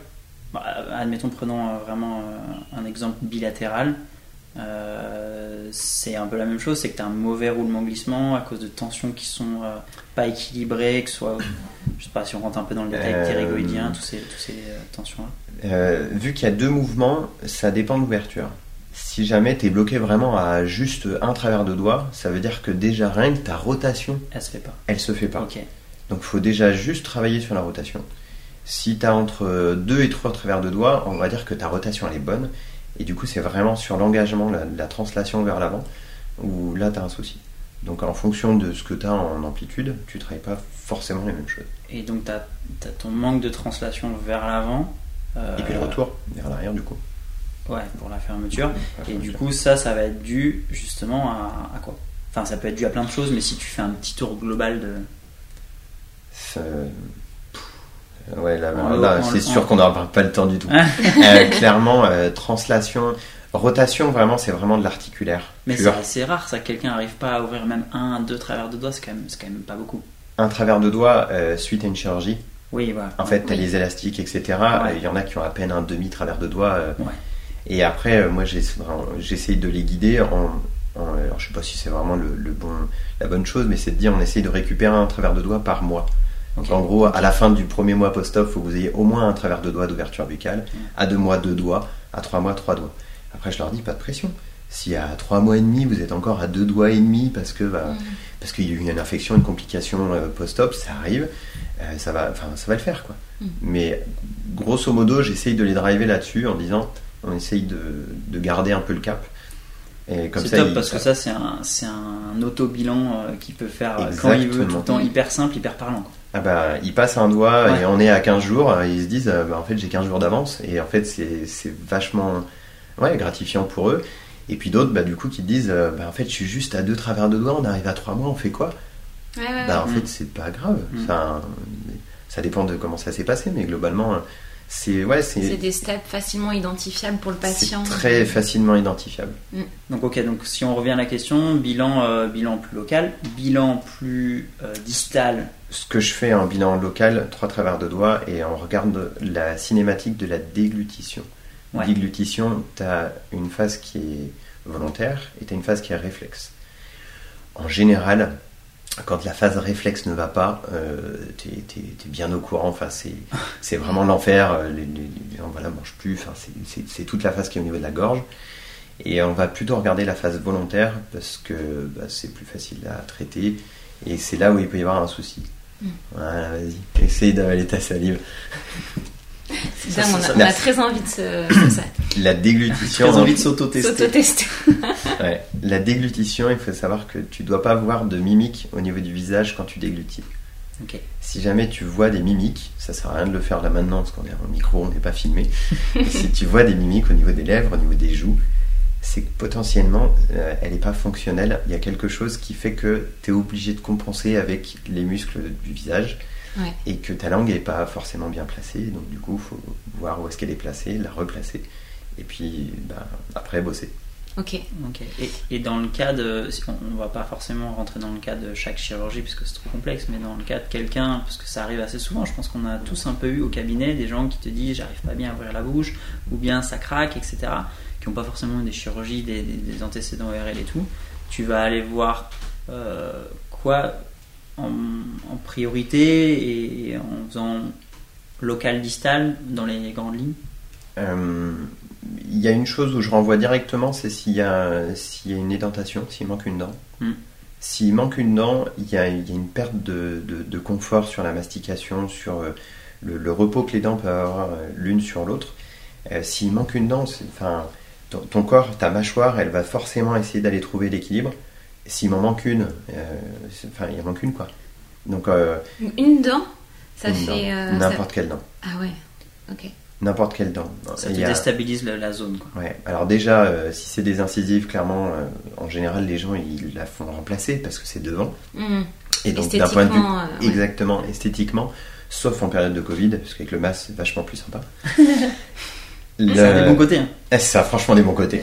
Bah, admettons, prenons euh, vraiment euh, un exemple bilatéral. Euh, c'est un peu la même chose, c'est que tu as un mauvais roulement glissement à cause de tensions qui sont euh, pas équilibrées, que ce soit, je sais pas si on rentre un peu dans le détail, Euh, tous ces, tous ces euh, tensions-là. Vu qu'il y a deux mouvements, ça dépend de l'ouverture. Si jamais tu es bloqué vraiment à juste un travers de doigt, ça veut dire que déjà rien que ta rotation, Elle se fait pas. elle se fait pas. Donc il faut déjà juste travailler sur la rotation. Si tu as entre 2 et 3 travers de doigts, on va dire que ta rotation elle est bonne. Et du coup, c'est vraiment sur l'engagement, la, la translation vers l'avant, où là tu as un souci. Donc en fonction de ce que tu as en amplitude, tu travailles pas forcément les mêmes choses. Et donc, tu as, ton manque de translation vers l'avant. euh, Et puis le retour vers l'arrière du coup. Ouais, pour la fermeture. La Et du coup, ça, ça va être dû justement à, à quoi? Enfin, ça peut être dû à plein de choses, mais si tu fais un petit tour global de. Ouais, là, là, c'est sûr qu'on n'aura pas le temps du tout. Euh, clairement, euh, translation, rotation, vraiment, c'est vraiment de l'articulaire. Mais c'est rare, ça, que quelqu'un n'arrive pas à ouvrir même un, deux travers de doigts, c'est quand, même- quand même pas beaucoup. Un travers de doigt euh, suite à une chirurgie. Oui, voilà. En fait, t'as Oui. les élastiques, etc. Ouais. Il y en a qui ont à peine un demi travers de doigt. euh, Ouais. Et après, euh, moi, j'essaye de les guider en. alors, je sais pas si c'est vraiment le, le bon, la bonne chose, mais c'est de dire on essaye de récupérer un travers de doigt par mois. Ok. En gros, à la fin du premier mois post-op, il faut que vous ayez au moins un travers de doigt d'ouverture buccale. À deux mois, deux doigts. À trois mois, trois doigts. Après, je leur dis pas de pression. Si à trois mois et demi, vous êtes encore à deux doigts et demi parce que bah, parce qu'il y a eu une infection, une complication euh, post-op, ça arrive, euh, ça va, enfin, ça va le faire quoi. Mm. Mais grosso modo, j'essaye de les driver là-dessus en disant, on essaye de, de garder un peu le cap. C'est top parce que ça, c'est un, c'est un auto-bilan euh, qui peut faire euh, quand il veut, tout le temps hyper simple, hyper parlant. quoi. Ah bah, ils passent un doigt Ouais. et on est à 15 jours, euh, ils se disent euh, bah, en fait j'ai 15 jours d'avance et en fait c'est vachement ouais, gratifiant pour eux. Et puis d'autres bah, du coup qui te disent euh, bah, en fait je suis juste à deux travers de doigts, on arrive à trois mois, on fait quoi? Ouais, ouais, ouais. Bah en Mm. fait c'est pas grave. Mm. Enfin, ça dépend de comment ça s'est passé, mais globalement c'est ouais C'est des steps facilement identifiables pour le patient. très facilement identifiable. Donc ok, donc si on revient à la question, bilan, euh, bilan plus local, bilan plus euh, distal. Ce que je fais en bilan local, trois travers de doigts, et on regarde la cinématique de la déglutition. Ouais. Déglutition, tu as une phase qui est volontaire et tu as une phase qui est réflexe. En général, quand la phase réflexe ne va pas, euh, tu es, bien au courant. Enfin, c'est vraiment l'enfer. euh, Les, les- les gens voilà, mangent plus. Enfin, c'est toute la phase qui est au niveau de la gorge. Et on va plutôt regarder la phase volontaire parce que bah, c'est plus facile à traiter. Et c'est là où il peut y avoir un souci. Voilà, vas-y. Essaye d'avaler ta salive. C'est Ça, on, a, ça- on a très envie de se, ça. La déglutition. Très envie de s'auto-tester. s'auto-tester. Ouais. La déglutition, il faut savoir que tu dois pas avoir de mimique au niveau du visage quand tu déglutis. Si jamais tu vois des mimiques, ça sert à rien de le faire là maintenant parce qu'on est en micro, on n'est pas filmé. Mais si tu vois des mimiques au niveau des lèvres, au niveau des joues, c'est que potentiellement euh, elle n'est pas fonctionnelle. Il y a quelque chose qui fait que tu es obligé de compenser avec les muscles du visage Ouais. et que ta langue n'est pas forcément bien placée. Donc du coup, il faut voir où est-ce qu'elle est placée, la replacer et puis bah, après bosser. Ok. Ok. Et, et dans le cas de, on, on va pas forcément rentrer dans le cas de chaque chirurgie puisque c'est trop complexe, mais dans le cas de quelqu'un, parce que ça arrive assez souvent, je pense qu'on a tous un peu eu au cabinet des gens qui te disent j'arrive pas bien à ouvrir la bouche, ou bien ça craque, etc. Qui n'ont pas forcément des chirurgies, des, des- des antécédents ORL et tout. Tu vas aller voir euh, quoi en, en priorité et, et en faisant local distal dans les grandes lignes? Euh, Il y a une chose où je renvoie directement, c'est s'il y, a- s'il y a une édentation, s'il manque une dent. Hmm. S'il manque une dent, il y a, il y a une perte de, de- de confort sur la mastication, sur euh, le, le repos que les dents peuvent avoir l'une sur l'autre. Euh, s'il manque une dent, c'est- enfin, ton, ton corps, ta mâchoire, elle va forcément essayer d'aller trouver l'équilibre. S'il m'en manque une, euh, enfin, il en manque une quoi. Donc, euh, Une dent, ça une fait. euh, n'importe quelle dent. Ah ouais. Ok. N'importe quelle dent. Ça te a- déstabilise la zone. Quoi. Ouais, alors déjà, euh, si c'est des incisives, clairement, euh, en général, les gens ils la font remplacer parce que c'est devant. Hmm. Et donc, d'un point de vue euh, ouais. exactement esthétiquement, sauf en période de Covid, parce qu'avec le masque, c'est vachement plus sympa. Mais Ça a des bons côtés. hein. Eh, ça a franchement des bons côtés.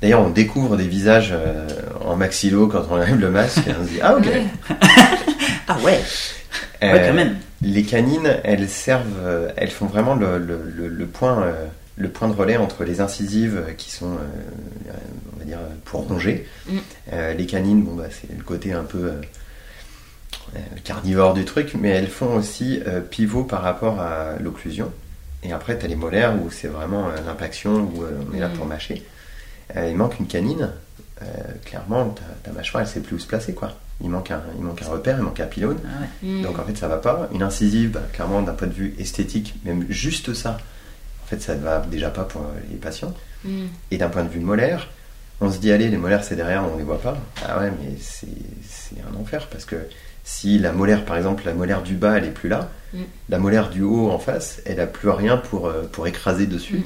D'ailleurs, on découvre des visages euh, en maxillo quand on enlève le masque et on se dit Ah, ok. Ah ouais, Euh, ouais quand même. Les canines, elles servent, euh, elles font vraiment le, le- le- le point, euh, le point de relais entre les incisives qui sont, on va dire, pour ronger. Mm. Les canines, bon bah c'est le côté un peu carnivore du truc, mais elles font aussi pivot par rapport à l'occlusion. Et après, tu as les molaires où c'est vraiment euh, l'impaction, où euh, on est là Mm. pour mâcher. Euh, il manque une canine, clairement, ta, mâchoire, elle sait plus où se placer, quoi. Il manque un, il manque un repère, il manque un pylône. Ah ouais. Donc en fait ça va pas. Une incisive, bah, clairement d'un point de vue esthétique, même juste ça, en fait ça va déjà pas pour les patients. Hmm. Et d'un point de vue molaire, on se dit allez les molaires c'est derrière, on les voit pas. Ah ouais mais c'est c'est un enfer parce que si la molaire par exemple la molaire du bas elle est plus là, Mm. la molaire du haut en face elle a plus rien pour, euh, pour écraser dessus. Mm.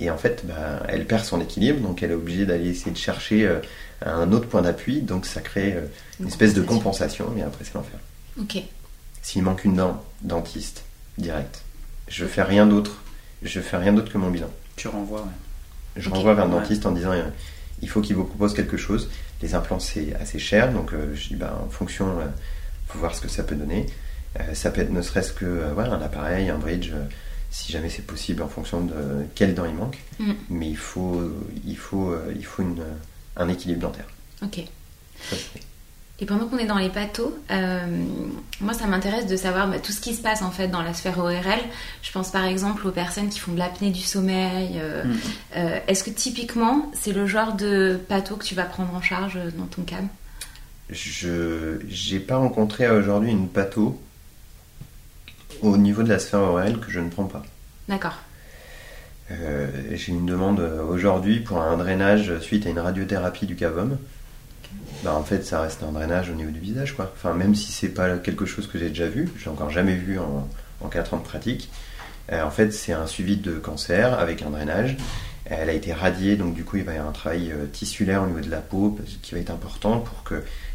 Et en fait, bah, elle perd son équilibre, donc elle est obligée d'aller essayer de chercher euh, un autre point d'appui, donc ça crée euh, une, Une espèce de compensation. et après c'est l'enfer. Ok. S'il manque une dent, dentiste, direct. Je fais rien d'autre. Je fais rien d'autre que mon bilan. Tu renvoies, ouais. Je renvoie vers le Ouais. dentiste en disant il faut qu'il vous propose quelque chose. Les implants c'est assez cher, donc euh, je dis bah, en fonction, euh, faut voir ce que ça peut donner. Euh, ça peut être ne serait-ce que euh, voilà, un appareil, un bridge, euh, si jamais c'est possible en fonction de quelle dent il manque. Mm. Mais il faut, il faut, euh, il faut une, un équilibre dentaire. Ok. Ça, Et pendant qu'on est dans les pathos, euh, moi ça m'intéresse de savoir bah, tout ce qui se passe en fait dans la sphère ORL. Je pense par exemple aux personnes qui font de l'apnée du sommeil. euh, Mm. euh, Est-ce que typiquement c'est le genre de patho que tu vas prendre en charge dans ton cam Je n'ai pas rencontré aujourd'hui une patho au niveau de la sphère ORL que je ne prends pas. D'accord. Euh, J'ai une demande euh, aujourd'hui pour un drainage suite à une radiothérapie du cavum. Bah, en fait, ça reste un drainage au niveau du visage, quoi. Enfin, même si c'est pas quelque chose que j'ai déjà vu, j'ai encore jamais vu en, en 4 ans de pratique. Euh, en fait, c'est un suivi de cancer avec un drainage. Elle a été radiée, donc du coup, il va y avoir un travail euh, tissulaire au niveau de la peau qui va être important pour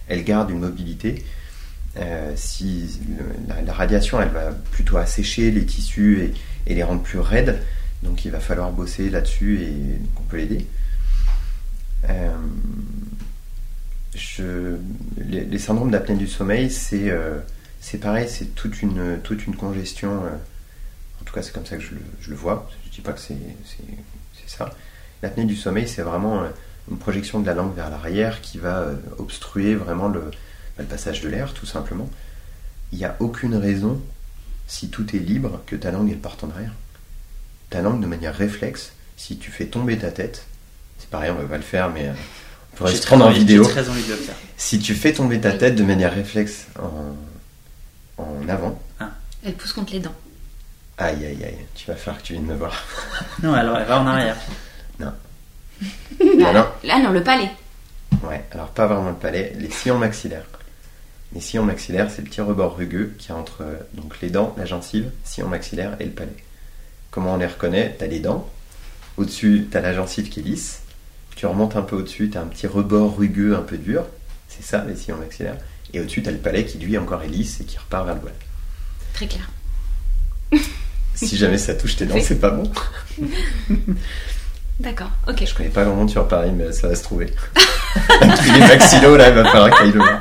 qu'elle garde une mobilité. Euh, si la, radiation, elle va plutôt assécher les tissus et, les rendre plus raides, donc il va falloir bosser là-dessus et on peut l'aider. Euh, les, syndromes d'apnée du sommeil, c'est euh, c'est pareil, c'est toute une, toute une congestion. en tout cas, c'est comme ça que je le, je le vois. Je dis pas que c'est ça. L'apnée du sommeil, c'est vraiment une projection de la langue vers l'arrière qui va euh, obstruer vraiment le, le passage de l'air, tout simplement. Il n'y a aucune raison, si tout est libre, que ta langue elle parte en arrière. Ta langue, de manière réflexe, si tu fais tomber ta tête, c'est pareil, on va pas le faire, mais euh, on pourrait se prendre en vidéo. Très envie de le faire. Si tu fais tomber ta tête de manière réflexe en, en avant, Elle pousse contre les dents. aïe aïe aïe, tu vas faire que tu viennes me voir. Non, alors elle va en arrière. Là, Non, non. là, non, le palais. Ouais, alors pas vraiment le palais, les sillons maxillaires. Les sillons maxillaires, c'est le petit rebord rugueux qui est entre euh, donc les dents, la gencive, sillon maxillaire et le palais. Comment on les reconnaît? T'as les dents, au-dessus t'as la gencive qui est lisse, tu remontes un peu au-dessus, t'as un petit rebord rugueux un peu dur, c'est ça les sillons maxillaires, et au-dessus t'as le palais qui lui encore est lisse et qui repart vers le voile. Très clair. Si jamais ça touche tes dents, c'est pas bon. D'accord. Ok. Je connais pas grand monde sur Paris, mais ça va se trouver. Tous les maxillos là, il va falloir qu'il aille le voir.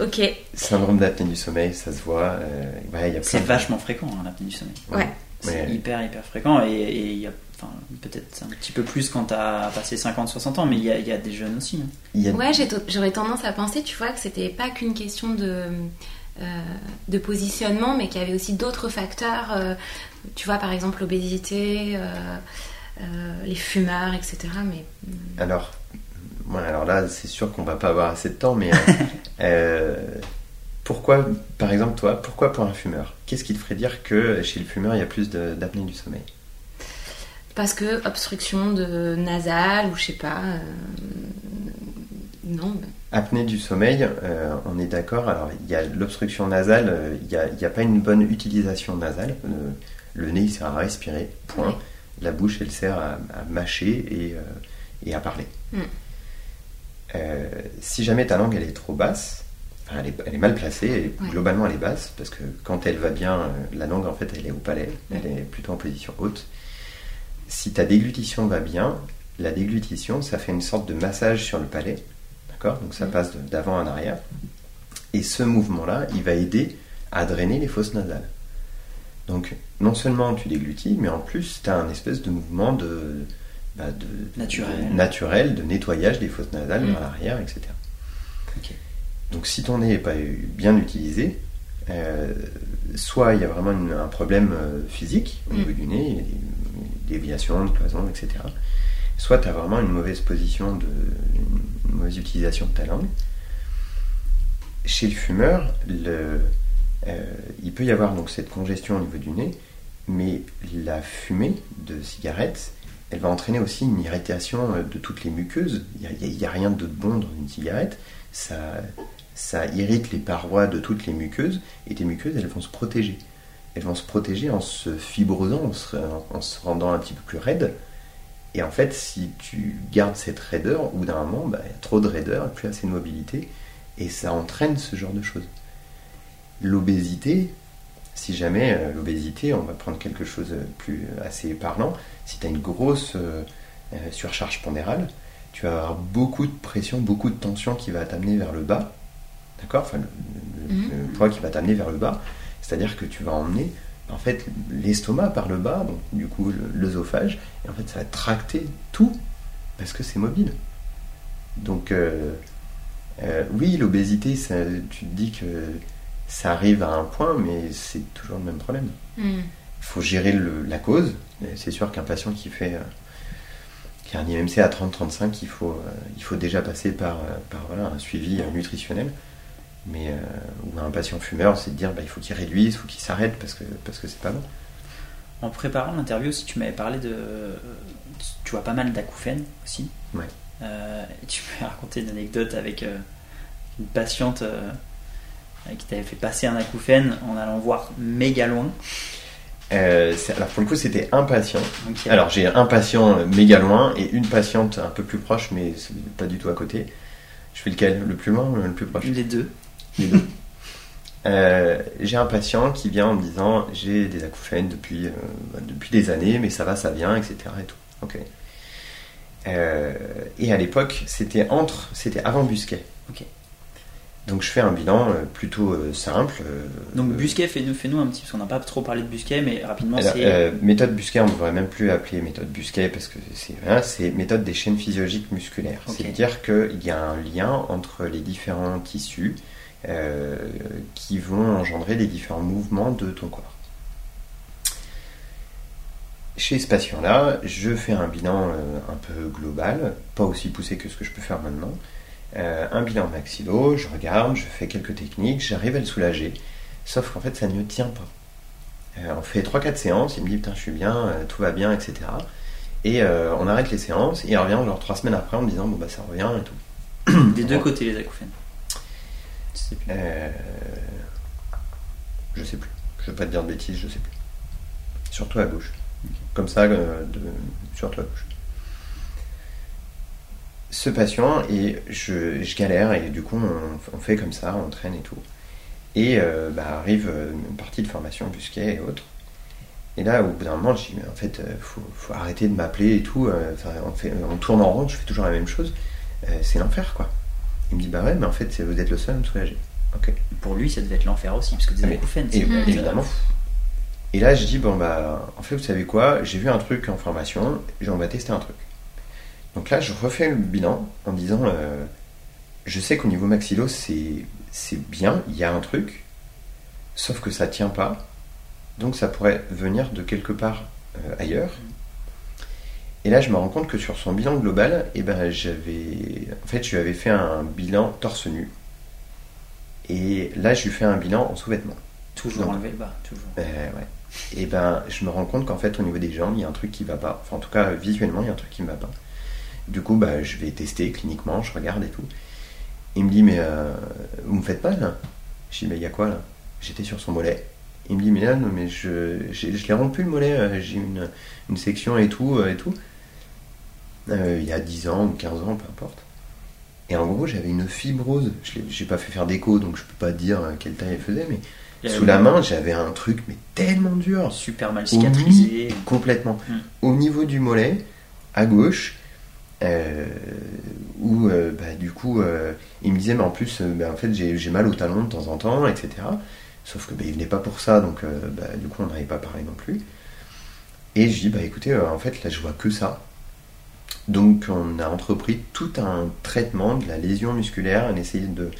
Ok. Syndrome d'apnée du sommeil, ça se voit. euh, ouais, y a plein C'est de- vachement fréquent, hein, l'apnée du sommeil. Ouais. C'est Ouais. hyper, hyper fréquent. Et et il y a enfin, peut-être un petit peu plus quand t'as passé 50-60 ans, mais il y a, il y a des jeunes aussi. hein. A- Ouais, j'aurais tendance à penser, tu vois, que c'était pas qu'une question de, euh, de positionnement, mais qu'il y avait aussi d'autres facteurs. euh, tu vois, par exemple, l'obésité, euh, les fumeurs, etc. Mais Alors, ouais, alors là, c'est sûr qu'on va pas avoir assez de temps, mais euh, euh, pourquoi, par exemple, toi, pourquoi pour un fumeur? Qu'est-ce qui te ferait dire que chez le fumeur, il y a plus d'apnée du sommeil? Parce que obstruction de nasale ou je sais pas. euh, non. Apnée du sommeil, euh, on est d'accord. Alors, il y a l'obstruction nasale, euh, il n'y a, a pas une bonne utilisation nasale. Euh, le nez, il sert à respirer, point. La bouche, elle sert à, à mâcher et, euh, et à parler. Mm. Euh, si jamais ta langue, elle est trop basse, enfin, elle, est, elle est mal placée, et Ouais. globalement, elle est basse, parce que quand elle va bien, euh, la langue, en fait, elle est au palais, elle est plutôt en position haute. Si ta déglutition va bien, la déglutition, ça fait une sorte de massage sur le palais. D'accord? Donc ça Mm. passe d'avant en arrière. Et ce mouvement-là, il va aider à drainer les fosses nasales. Donc non seulement tu déglutis, mais en plus tu as un espèce de mouvement de, bah, de- Naturel. de- naturel, de nettoyage des fosses nasales Mm. vers l'arrière, etc. Donc si ton nez n'est pas bien utilisé, euh, soit il y a vraiment une- un problème euh, physique au Mm. niveau du nez, il y a des déviations, des cloisons, etc. Soit tu as vraiment une mauvaise position, de, une mauvaise utilisation de ta langue. Chez le fumeur, le, euh, il peut y avoir donc cette congestion au niveau du nez, mais la fumée de cigarette, elle va entraîner aussi une irritation euh, de toutes les muqueuses. Il n'y a, rien de bon dans une cigarette. Ça, irrite les parois de toutes les muqueuses, et tes muqueuses, elles vont se protéger. elles vont se protéger en se fibrosant, en se, en se rendant un petit peu plus raide. Et en fait, si tu gardes cette raideur, au bout d'un moment, bah, il y a trop de raideur, plus assez de mobilité, et ça entraîne ce genre de choses. L'obésité, si jamais euh, l'obésité, on va prendre quelque chose de plus assez parlant, si tu as une grosse euh, euh, surcharge pondérale, tu vas avoir beaucoup de pression, beaucoup de tension qui va t'amener vers le bas, d'accord? Enfin, le, le- Mhm. le poids qui va t'amener vers le bas, c'est-à-dire que tu vas emmener en fait l'estomac par le bas, donc du coup l'œsophage, et en fait ça va tracter tout parce que c'est mobile. Donc euh, euh, oui, l'obésité, tu te dis que ça arrive à un point, mais c'est toujours le même problème. Hmm. Il faut gérer le- la cause. C'est sûr qu'un patient qui fait euh, qui a un IMC à 30-35, il faut, euh, il faut déjà passer par, euh, par voilà, un suivi nutritionnel. Mais euh, ou un patient fumeur, c'est de dire bah, il faut qu'il réduise, il faut qu'il s'arrête parce que parce que c'est pas bon. En préparant l'interview aussi, tu m'avais parlé de. Tu vois pas mal d'acouphènes aussi. Ouais. Euh, tu m'as raconté une anecdote avec euh, une patiente euh, qui t'avait fait passer un acouphène en allant voir méga loin. Euh, alors pour le coup, c'était un patient. Alors j'ai un patient euh, méga loin et une patiente un peu plus proche, mais pas du tout à côté. Je fais lequel? Le plus loin ou le plus proche? Les deux. Les deux. Euh, j'ai un patient qui vient en me disant j'ai des acouphènes depuis, euh, bah, depuis des années, mais ça va, ça vient, etc. Et, tout. Ok. Euh, et à l'époque, c'était entre, c'était avant Busquet. Ok. Donc je fais un bilan euh, plutôt euh, simple. euh, Donc Busquet, fais-nous fais un petit, parce qu'on n'a pas trop parlé de Busquet, mais rapidement alors, c'est. euh, méthode Busquet, on ne devrait même plus appeler méthode Busquet parce que c'est voilà, c'est méthode des chaînes physiologiques musculaires. C'est-à-dire qu'il y a un lien entre les différents tissus euh, qui vont engendrer les différents mouvements de ton corps. Chez ce patient-là, je fais un bilan un peu global, pas aussi poussé que ce que je peux faire maintenant. Euh, un bilan maxillo, je regarde, je fais quelques techniques, j'arrive à le soulager, sauf qu'en fait ça ne tient pas. Euh, on fait 3-4 séances, il me dit putain je suis bien, euh, tout va bien, etc. Et euh, on arrête les séances, et il revient genre 3 semaines après en me disant bon bah ça revient et tout. Des deux côtés, les acouphènes. Je sais plus. Euh, je sais plus, je vais pas te dire de bêtises, je sais plus. Surtout à gauche. Comme ça, euh, de, surtout à gauche. Ce patient, et je, je galère, et du coup on, on fait comme ça, on traîne et tout. Et euh, bah, arrive euh, une partie de formation Busquet et autres. Et là, au bout d'un moment, je dis, mais en fait, euh, faut, faut arrêter de m'appeler et tout. enfin, on, fait, on tourne en rond, je fais toujours la même chose. Euh, c'est l'enfer, quoi. Il me dit, bah ouais, mais en fait, c'est- vous êtes le seul à me soulager. Ok. Pour lui, ça devait être l'enfer aussi, parce que des Ah, acouphènes, Et, c'est- Mhm. évidemment. Et là, je dis, bon, bah, en fait, vous savez quoi? J'ai vu un truc en formation, on va tester un truc. Donc là, je refais le bilan en disant, euh, je sais qu'au niveau maxillo, c'est c'est bien, il y a un truc, sauf que ça tient pas. Donc ça pourrait venir de quelque part euh, ailleurs. Et là, je me rends compte que sur son bilan global, eh ben, j'avais, en fait, je lui avais fait un bilan torse nu. Et là, je lui fais un bilan en sous-vêtements. toujours le bas, toujours. Ben, ouais. Et ben, je me rends compte qu'en fait, au niveau des jambes, il y a un truc qui va pas. Enfin, en tout cas, visuellement, il y a un truc qui me va pas. Du coup, bah, je vais tester cliniquement, je regarde et tout. Il me dit, mais euh, vous me faites mal là? Je dis, mais il y a quoi là? J'étais sur son mollet. Il me dit, mais là, non, mais je, je l'ai rompu le mollet, euh, j'ai une, une section et tout, euh, et tout. Euh, il y a 10 ans ou 15 ans, peu importe. Et en gros, j'avais une fibrose. Je j'ai pas fait faire d'écho, donc je peux pas dire quelle taille elle faisait, mais sous la main, j'avais un truc mais tellement dur. Super mal cicatrisé. complètement. Mm. Au niveau du mollet, à gauche, euh, où euh, bah, du coup, euh, il me disait, mais en plus, euh, bah, en fait, j'ai mal au talon de temps en temps, etc. Sauf que bah, il venait pas pour ça, donc euh, bah, du coup, on n'avait pas parlé non plus. Et je dis, bah écoutez, en fait, là, je vois que ça. Donc, on a entrepris tout un traitement de la lésion musculaire, on a essayé de,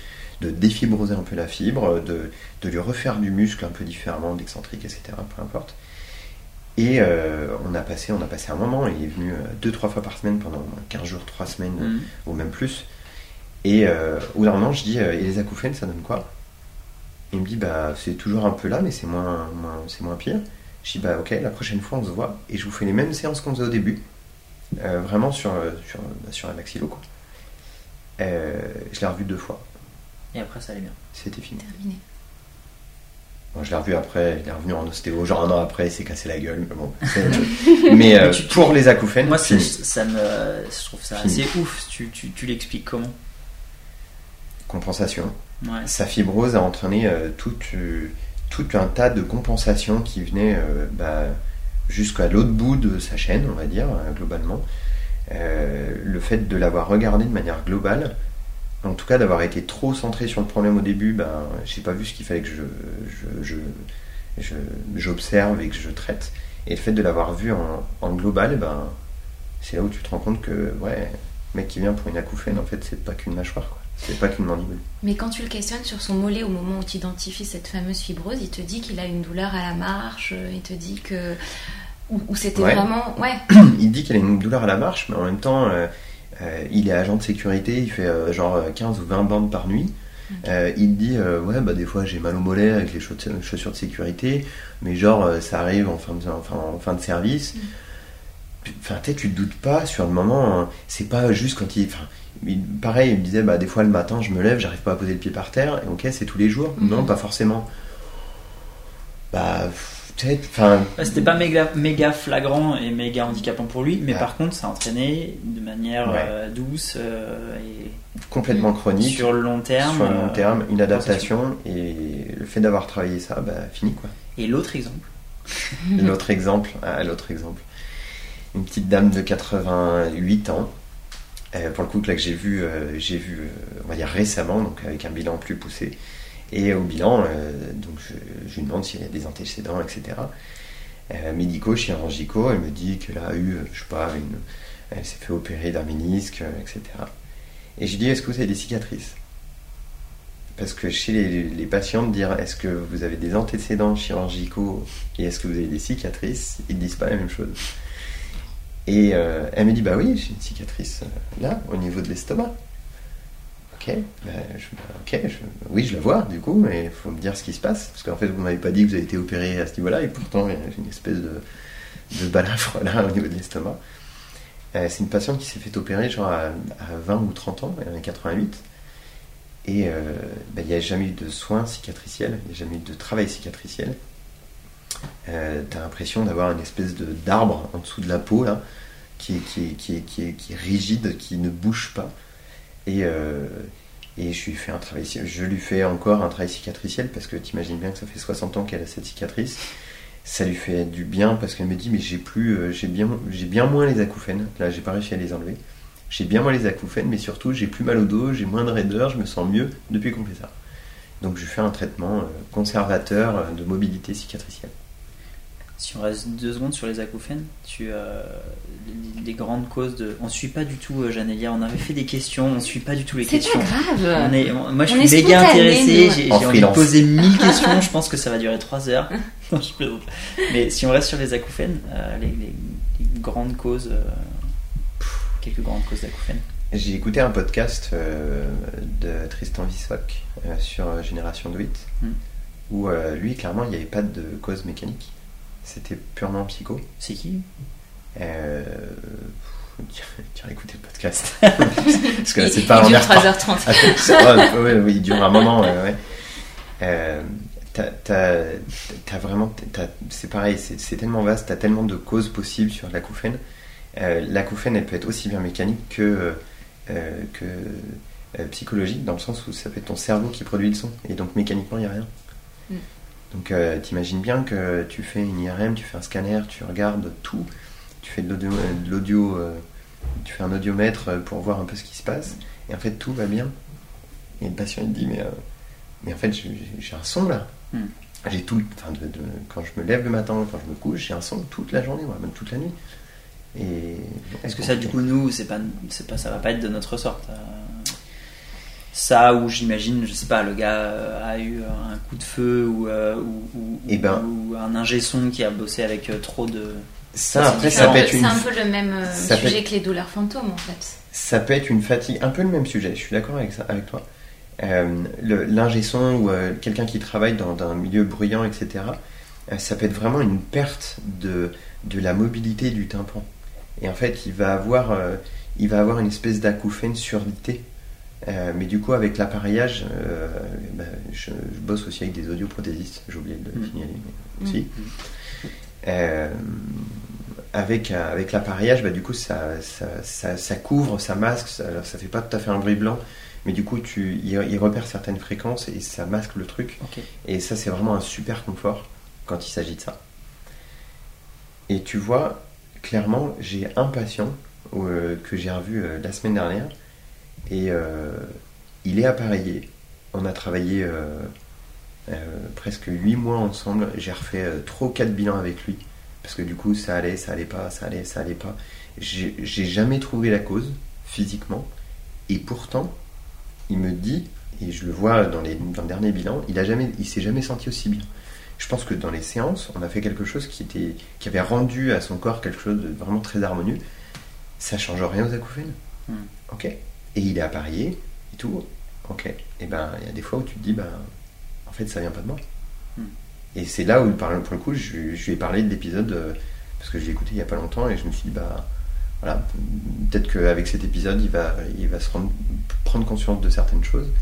de défibroser un peu la fibre, de, de lui refaire du muscle un peu différemment, d'excentrique, etc. Peu importe. Et euh, on, a passé, on a passé un moment, il est venu euh, deux, trois fois par semaine pendant au moins 15 jours, 3 semaines, Mhm. ou même plus. Et euh, au bout d'un moment, je dis, euh, et les acouphènes, ça donne quoi? Il me dit, bah c'est toujours un peu là, mais c'est moins, moins, c'est moins pire. Je dis, bah ok, la prochaine fois, on se voit, et je vous fais les mêmes séances qu'on faisait au début, Euh, vraiment sur, sur, bah, sur la maxillo, quoi. Euh, je l'ai revu deux fois, Et après, ça allait bien. c'était fini. Terminé. Bon, je l'ai revu après, il est revenu en ostéo, genre un an après, il s'est cassé la gueule. Mais, bon, mais euh, pour les acouphènes, Moi, ça me, je trouve ça Fini. assez ouf. Tu, tu, tu l'expliques comment? Compensation. Ouais. Sa fibrose a entraîné euh, tout, euh, tout un tas de compensations qui venaient bah, jusqu'à l'autre bout de sa chaîne, on va dire, globalement. Le fait de l'avoir regardé de manière globale, en tout cas d'avoir été trop centré sur le problème au début, ben, j'ai pas vu ce qu'il fallait que je, j'observe et que je traite. Et le fait de l'avoir vu en, en global, ben, c'est là où tu te rends compte que, ouais, le mec qui vient pour une acouphène, en fait, c'est pas qu'une mâchoire, quoi. C'est pas qu'une mandibule. Mais quand tu le questionnes sur son mollet au moment où tu identifies cette fameuse fibrose, il te dit qu'il a une douleur à la marche, il te dit que. Ou, ou c'était Ouais. vraiment. Ouais. il dit qu'il a une douleur à la marche, mais en même temps, euh, euh, il est agent de sécurité, il fait euh, genre euh, 15 ou 20 bandes par nuit. Euh, il dit, euh, ouais, bah des fois j'ai mal au mollet avec les chaussures de sécurité, mais genre euh, ça arrive en fin de, enfin, en fin de service. Enfin, tu te doutes pas sur le moment, hein, c'est pas juste quand il. Pareil, il me disait, bah des fois le matin je me lève, j'arrive pas à poser le pied par terre, et ok, c'est tous les jours. Mhm. Non, pas forcément. Bah, peut-être, enfin, Ouais, C'était pas méga, méga flagrant et méga handicapant pour lui, mais Ouais. par contre, ça a entraîné de manière Ouais. euh, douce euh, et complètement chronique. sur le long terme. sur le long euh, terme, une adaptation et le fait d'avoir travaillé ça, bah fini quoi. Et l'autre exemple L'autre exemple, ah, l'autre exemple, une petite dame de 88 ans, euh, pour le coup que là que j'ai vu, j'ai vu, on va dire récemment, donc avec un bilan plus poussé. Et au bilan, euh, donc je, lui demande s'il y a des antécédents, etc. Euh, médicaux, chirurgicaux, elle me dit qu'elle a eu, euh, je sais pas, une, elle s'est fait opérer d'un ménisque, etc. Et je lui dis, est-ce que vous avez des cicatrices? Parce que chez les, patients, de dire est-ce que vous avez des antécédents chirurgicaux et est-ce que vous avez des cicatrices, ils ne disent pas la même chose. Et elle me dit, bah oui, j'ai une cicatrice là, au niveau de l'estomac. Ok, je- oui, je la vois du coup, mais il faut me dire ce qui se passe. Parce qu'en fait, vous m'avez pas dit que vous avez été opéré à ce niveau-là, et pourtant, il y a une espèce de, de balafre là au niveau de l'estomac. Euh, c'est une patiente qui s'est fait opérer genre à, à 20 ou 30 ans, elle en a 88. Et euh, bah, il n'y a jamais eu de soins cicatriciels, il n'y a jamais eu de travail cicatriciel. Euh, T'as l'impression d'avoir une espèce d'arbre en dessous de la peau là, qui est, qui, qui, qui est rigide, qui ne bouge pas. Et, euh, et je lui fais un travail, je lui fais encore un travail cicatriciel parce que t'imagines bien que ça fait 60 ans qu'elle a cette cicatrice. Ça lui fait du bien parce qu'elle me dit mais j'ai plus, euh, j'ai bien, moins les acouphènes. Là j'ai pas réussi à les enlever. J'ai bien moins les acouphènes, mais surtout j'ai plus mal au dos, j'ai moins de raideur, je me sens mieux depuis qu'on fait ça. Donc je fais un traitement euh, conservateur euh, de mobilité cicatricielle. Si on reste deux secondes sur les acouphènes, tu, euh, les, les grandes causes de. On suit pas du tout, euh, Janélia, on avait fait des questions, on suit pas du tout les C'est questions. pas grave. On est, on- moi je On suis méga intéressé, j'ai j'ai En envie de poser mille questions, je pense que ça va durer trois heures. Non, je plaisante. Mais si on reste sur les acouphènes, euh, les, les- les grandes causes, euh, pff, quelques grandes causes d'acouphènes. J'ai écouté un podcast euh, de Tristan Vissoc euh, sur Génération de 8 Mm. où euh, lui clairement il n'y avait pas de cause mécanique. C'était purement psycho. C'est qui Euh, as écouté le podcast. Parce que là, Il, c'est il pas en dure air par- 3h30. Ah, ouais, ouais, ouais, il dure un moment, ouais. Euh, t'as- vraiment, c'est pareil, c'est tellement vaste, t'as tellement de causes possibles sur l'acouphène. Euh, l'acouphène, elle peut être aussi bien mécanique que, euh, que euh, psychologique, dans le sens où ça peut être ton cerveau qui produit le son, et donc mécaniquement, il n'y a rien. Mm. Donc euh, t'imagines bien que tu fais une IRM, tu fais un scanner, tu regardes tout, tu fais de l'audio, l'audio, euh, tu fais un audiomètre euh, pour voir un peu ce qui se passe, et en fait tout va bien. Et le patient il dit mais, euh, mais en fait j'ai un son là. Hmm. J'ai tout, enfin, de- de- quand je me lève le matin, quand je me couche, j'ai un son toute la journée, voire même toute la nuit. Et Est-ce que ça, du coup, nous, c'est pas, pas, ça va pas être de notre sorte. Ça, ou j'imagine, je sais pas, le gars euh, a eu un coup de feu ou, euh, ou, ou- Eh ben. ou un ingé son qui a bossé avec euh, trop de. ça c'est après ça peut être C'est une, un peu le même peut sujet que les douleurs fantômes en fait. ça peut être une fatigue, un peu le même sujet. Je suis d'accord avec ça, avec toi. Euh, L'ingé son ou euh, quelqu'un qui travaille dans, dans un milieu bruyant, etc. euh, ça peut être vraiment une perte de, de la mobilité du tympan. Et en fait, il va avoir, euh, il va avoir une espèce d'acouphène surdité Euh, mais du coup, avec l'appareillage, euh, ben, je, je bosse aussi avec des audioprothésistes, j'ai oublié de le Mm. signaler, aussi. Euh, avec, avec l'appareillage, bah, du coup, ça, ça, ça, ça couvre, ça masque, ça, alors, ça fait pas tout à fait un bruit blanc, mais du coup, tu, il, il repère certaines fréquences et ça masque le truc. Et ça, c'est vraiment un super confort quand il s'agit de ça. Et tu vois, clairement, j'ai un patient que j'ai revu la semaine dernière et euh, il est appareillé. On a travaillé euh, euh, presque 8 mois ensemble. J'ai refait 3 ou 4 bilans avec lui parce que du coup, ça allait, ça allait pas, ça allait, ça allait pas. J'ai j'ai jamais trouvé la cause physiquement et pourtant, il me dit, et je le vois dans, les, dans le dernier bilan, il a jamais, il s'est jamais senti aussi bien. Je pense que dans les séances, on a fait quelque chose qui, était, qui avait rendu à son corps quelque chose de vraiment très harmonieux. Ça change rien aux acouphènes. Hmm. Ok? Et il est appareillé et tout. Ok. Et ben, il y a des fois où tu te dis, ben, en fait, ça vient pas de moi. Hmm. Et c'est là où, pour le coup, je, je lui ai parlé de l'épisode, euh, parce que je l'ai écouté il y a pas longtemps, et je me suis dit, bah, voilà, peut-être qu'avec cet épisode, il va, il va se rendre, prendre conscience de certaines choses.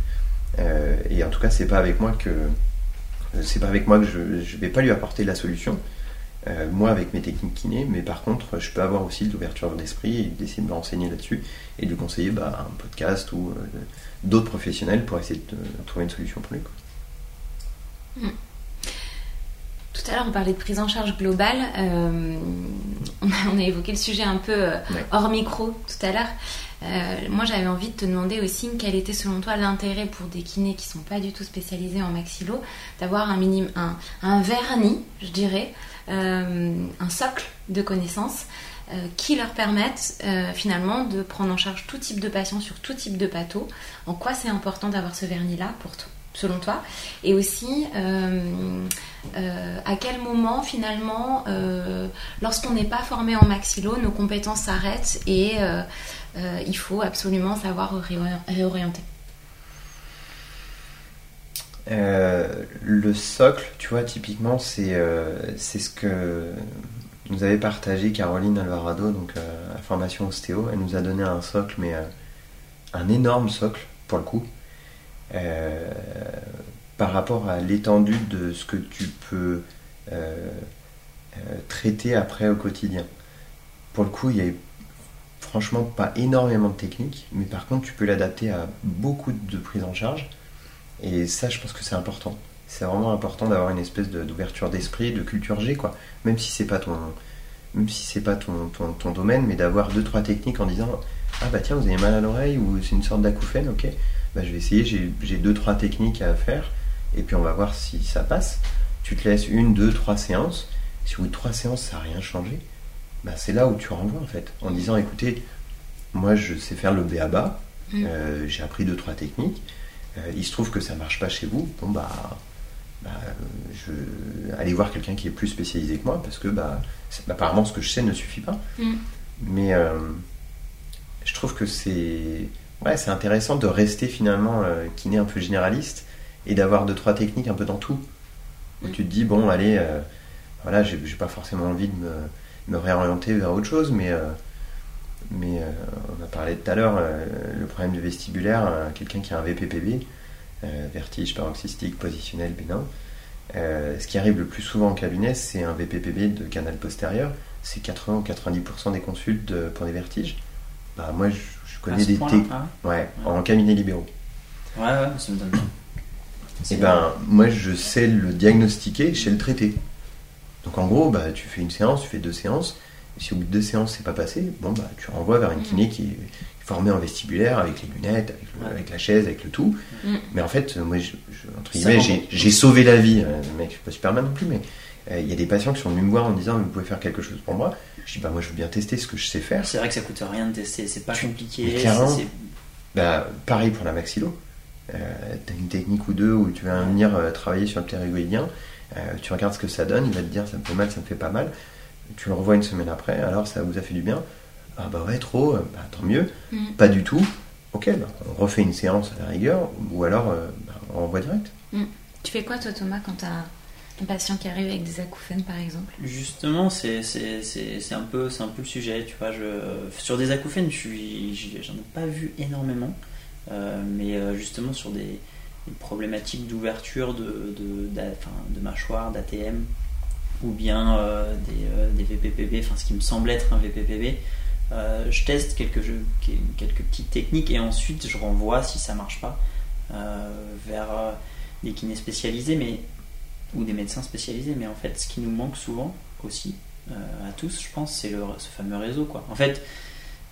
Euh, et en tout cas, c'est pas avec moi que c'est pas avec moi que je, je vais pas lui apporter la solution. Euh, moi, avec mes techniques kiné, mais par contre, je peux avoir aussi de l'ouverture d'esprit et d'essayer de me renseigner là-dessus et de conseiller bah, un podcast ou euh, d'autres professionnels pour essayer de, de trouver une solution pour lui. quoi. Tout à l'heure, on parlait de prise en charge globale. Euh, on, a, on a évoqué le sujet un peu euh, Ouais. hors micro tout à l'heure. Euh, moi, j'avais envie de te demander aussi quel était selon toi l'intérêt pour des kinés qui sont pas du tout spécialisés en maxillo d'avoir un, un, un vernis, je dirais, euh, un socle de connaissances euh, qui leur permettent euh, finalement de prendre en charge tout type de patient sur tout type de pathos. En quoi c'est important d'avoir ce vernis-là pour toi, selon toi? Et aussi, euh, euh, à quel moment finalement, euh, lorsqu'on n'est pas formé en maxillo, nos compétences s'arrêtent et euh, euh, il faut absolument savoir réori- réorienter? Euh, le socle, tu vois, typiquement, c'est euh, c'est ce que nous avait partagé Caroline Alvarado, donc euh, formation ostéo. Elle nous a donné un socle, mais un énorme socle pour le coup, par rapport à l'étendue de ce que tu peux traiter après au quotidien. Pour le coup, il y a franchement pas énormément de techniques, mais par contre, tu peux l'adapter à beaucoup de prises en charge. Et ça, je pense que c'est important. C'est vraiment important d'avoir une espèce de- d'ouverture d'esprit, de culture G, quoi. Même si c'est pas ton, même si c'est pas ton, ton, ton domaine, mais d'avoir deux trois techniques en disant ah bah tiens vous avez mal à l'oreille ou c'est une sorte d'acouphène, ok. Bah je vais essayer, j'ai deux trois techniques à faire et puis on va voir si ça passe. Tu te laisses une, deux, trois séances. Si au bout de trois séances ça n'a rien changé, bah c'est là où tu renvoies en fait, en disant écoutez, moi je sais faire le BABA, Mm. euh, j'ai appris deux trois techniques. Euh, il se trouve que ça marche pas chez vous, bon bah, bah, euh, je allez voir quelqu'un qui est plus spécialisé que moi parce que bah, c'est- apparemment ce que je sais ne suffit pas. Mm. Mais euh, je trouve que c'est ouais, c'est intéressant de rester finalement euh, kiné un peu généraliste et d'avoir deux trois techniques un peu dans tout. Où Mm. tu te dis bon allez, euh, voilà, j'ai pas forcément envie de me, me réorienter vers autre chose, mais mais euh, on a parlé tout à l'heure, euh, le problème du vestibulaire, euh, quelqu'un qui a un VPPB, euh, vertige paroxystique positionnel bénin, ce qui arrive le plus souvent en cabinet, c'est un VPPB de canal postérieur. C'est 80 ou 90% des consultes de- pour des vertiges. Bah, moi, je, connais des point-là, techniques. ah Ouais, en cabinet libéraux. ouais, ouais, ça me donne bien. Et C'est- ben, moi, je sais le diagnostiquer, je sais le traiter. Donc, en gros, bah, tu fais une séance, tu fais deux séances. Si au bout de deux séances, c'est pas passé, bon, bah, tu renvoies vers une kiné qui est formée en vestibulaire, avec les lunettes, avec, le- Ouais. avec la chaise, avec le tout. Mm. Mais en fait, moi, je, je- entre guillemets, j'ai sauvé la vie. Euh, mec, je suis pas Superman non plus, mais euh, il y a des patients qui sont venus me voir en me disant, vous pouvez faire quelque chose pour moi. Je dis, bah, moi, je veux bien tester ce que je sais faire. C'est vrai que ça coûte rien de tester, c'est pas Tu- compliqué. clairement. Bah, pareil pour la maxillo. Euh, tu as une technique ou deux où tu vas venir euh, travailler sur le ptérygoïdien. Euh, tu regardes ce que ça donne, il va te dire ça me fait mal, ça me fait pas mal. Tu le revois une semaine après, alors ça vous a fait du bien. Ah bah ouais, trop, euh, bah, tant mieux. Mm. Pas du tout. Ok, bah, on refait une séance à la rigueur, ou alors euh, bah, on renvoie direct. Tu fais quoi toi Thomas quand tu as un patient qui arrive avec des acouphènes par exemple? Justement, c'est c'est- c'est- c'est un, peu- c'est un peu le sujet. Tu vois, je, sur des acouphènes, je j'en ai pas vu énormément. mais justement sur des, problématiques d'ouverture de, de, de, mâchoire, d'ATM, ou bien des, des, VPPB, enfin ce qui me semble être un VPPB. je teste quelques, jeux, quelques petites techniques et ensuite je renvoie si ça marche pas vers des kinés spécialisés mais, ou des médecins spécialisés. Mais en fait, ce qui nous manque souvent aussi, à tous, je pense, c'est ce fameux réseau. Quoi. En fait,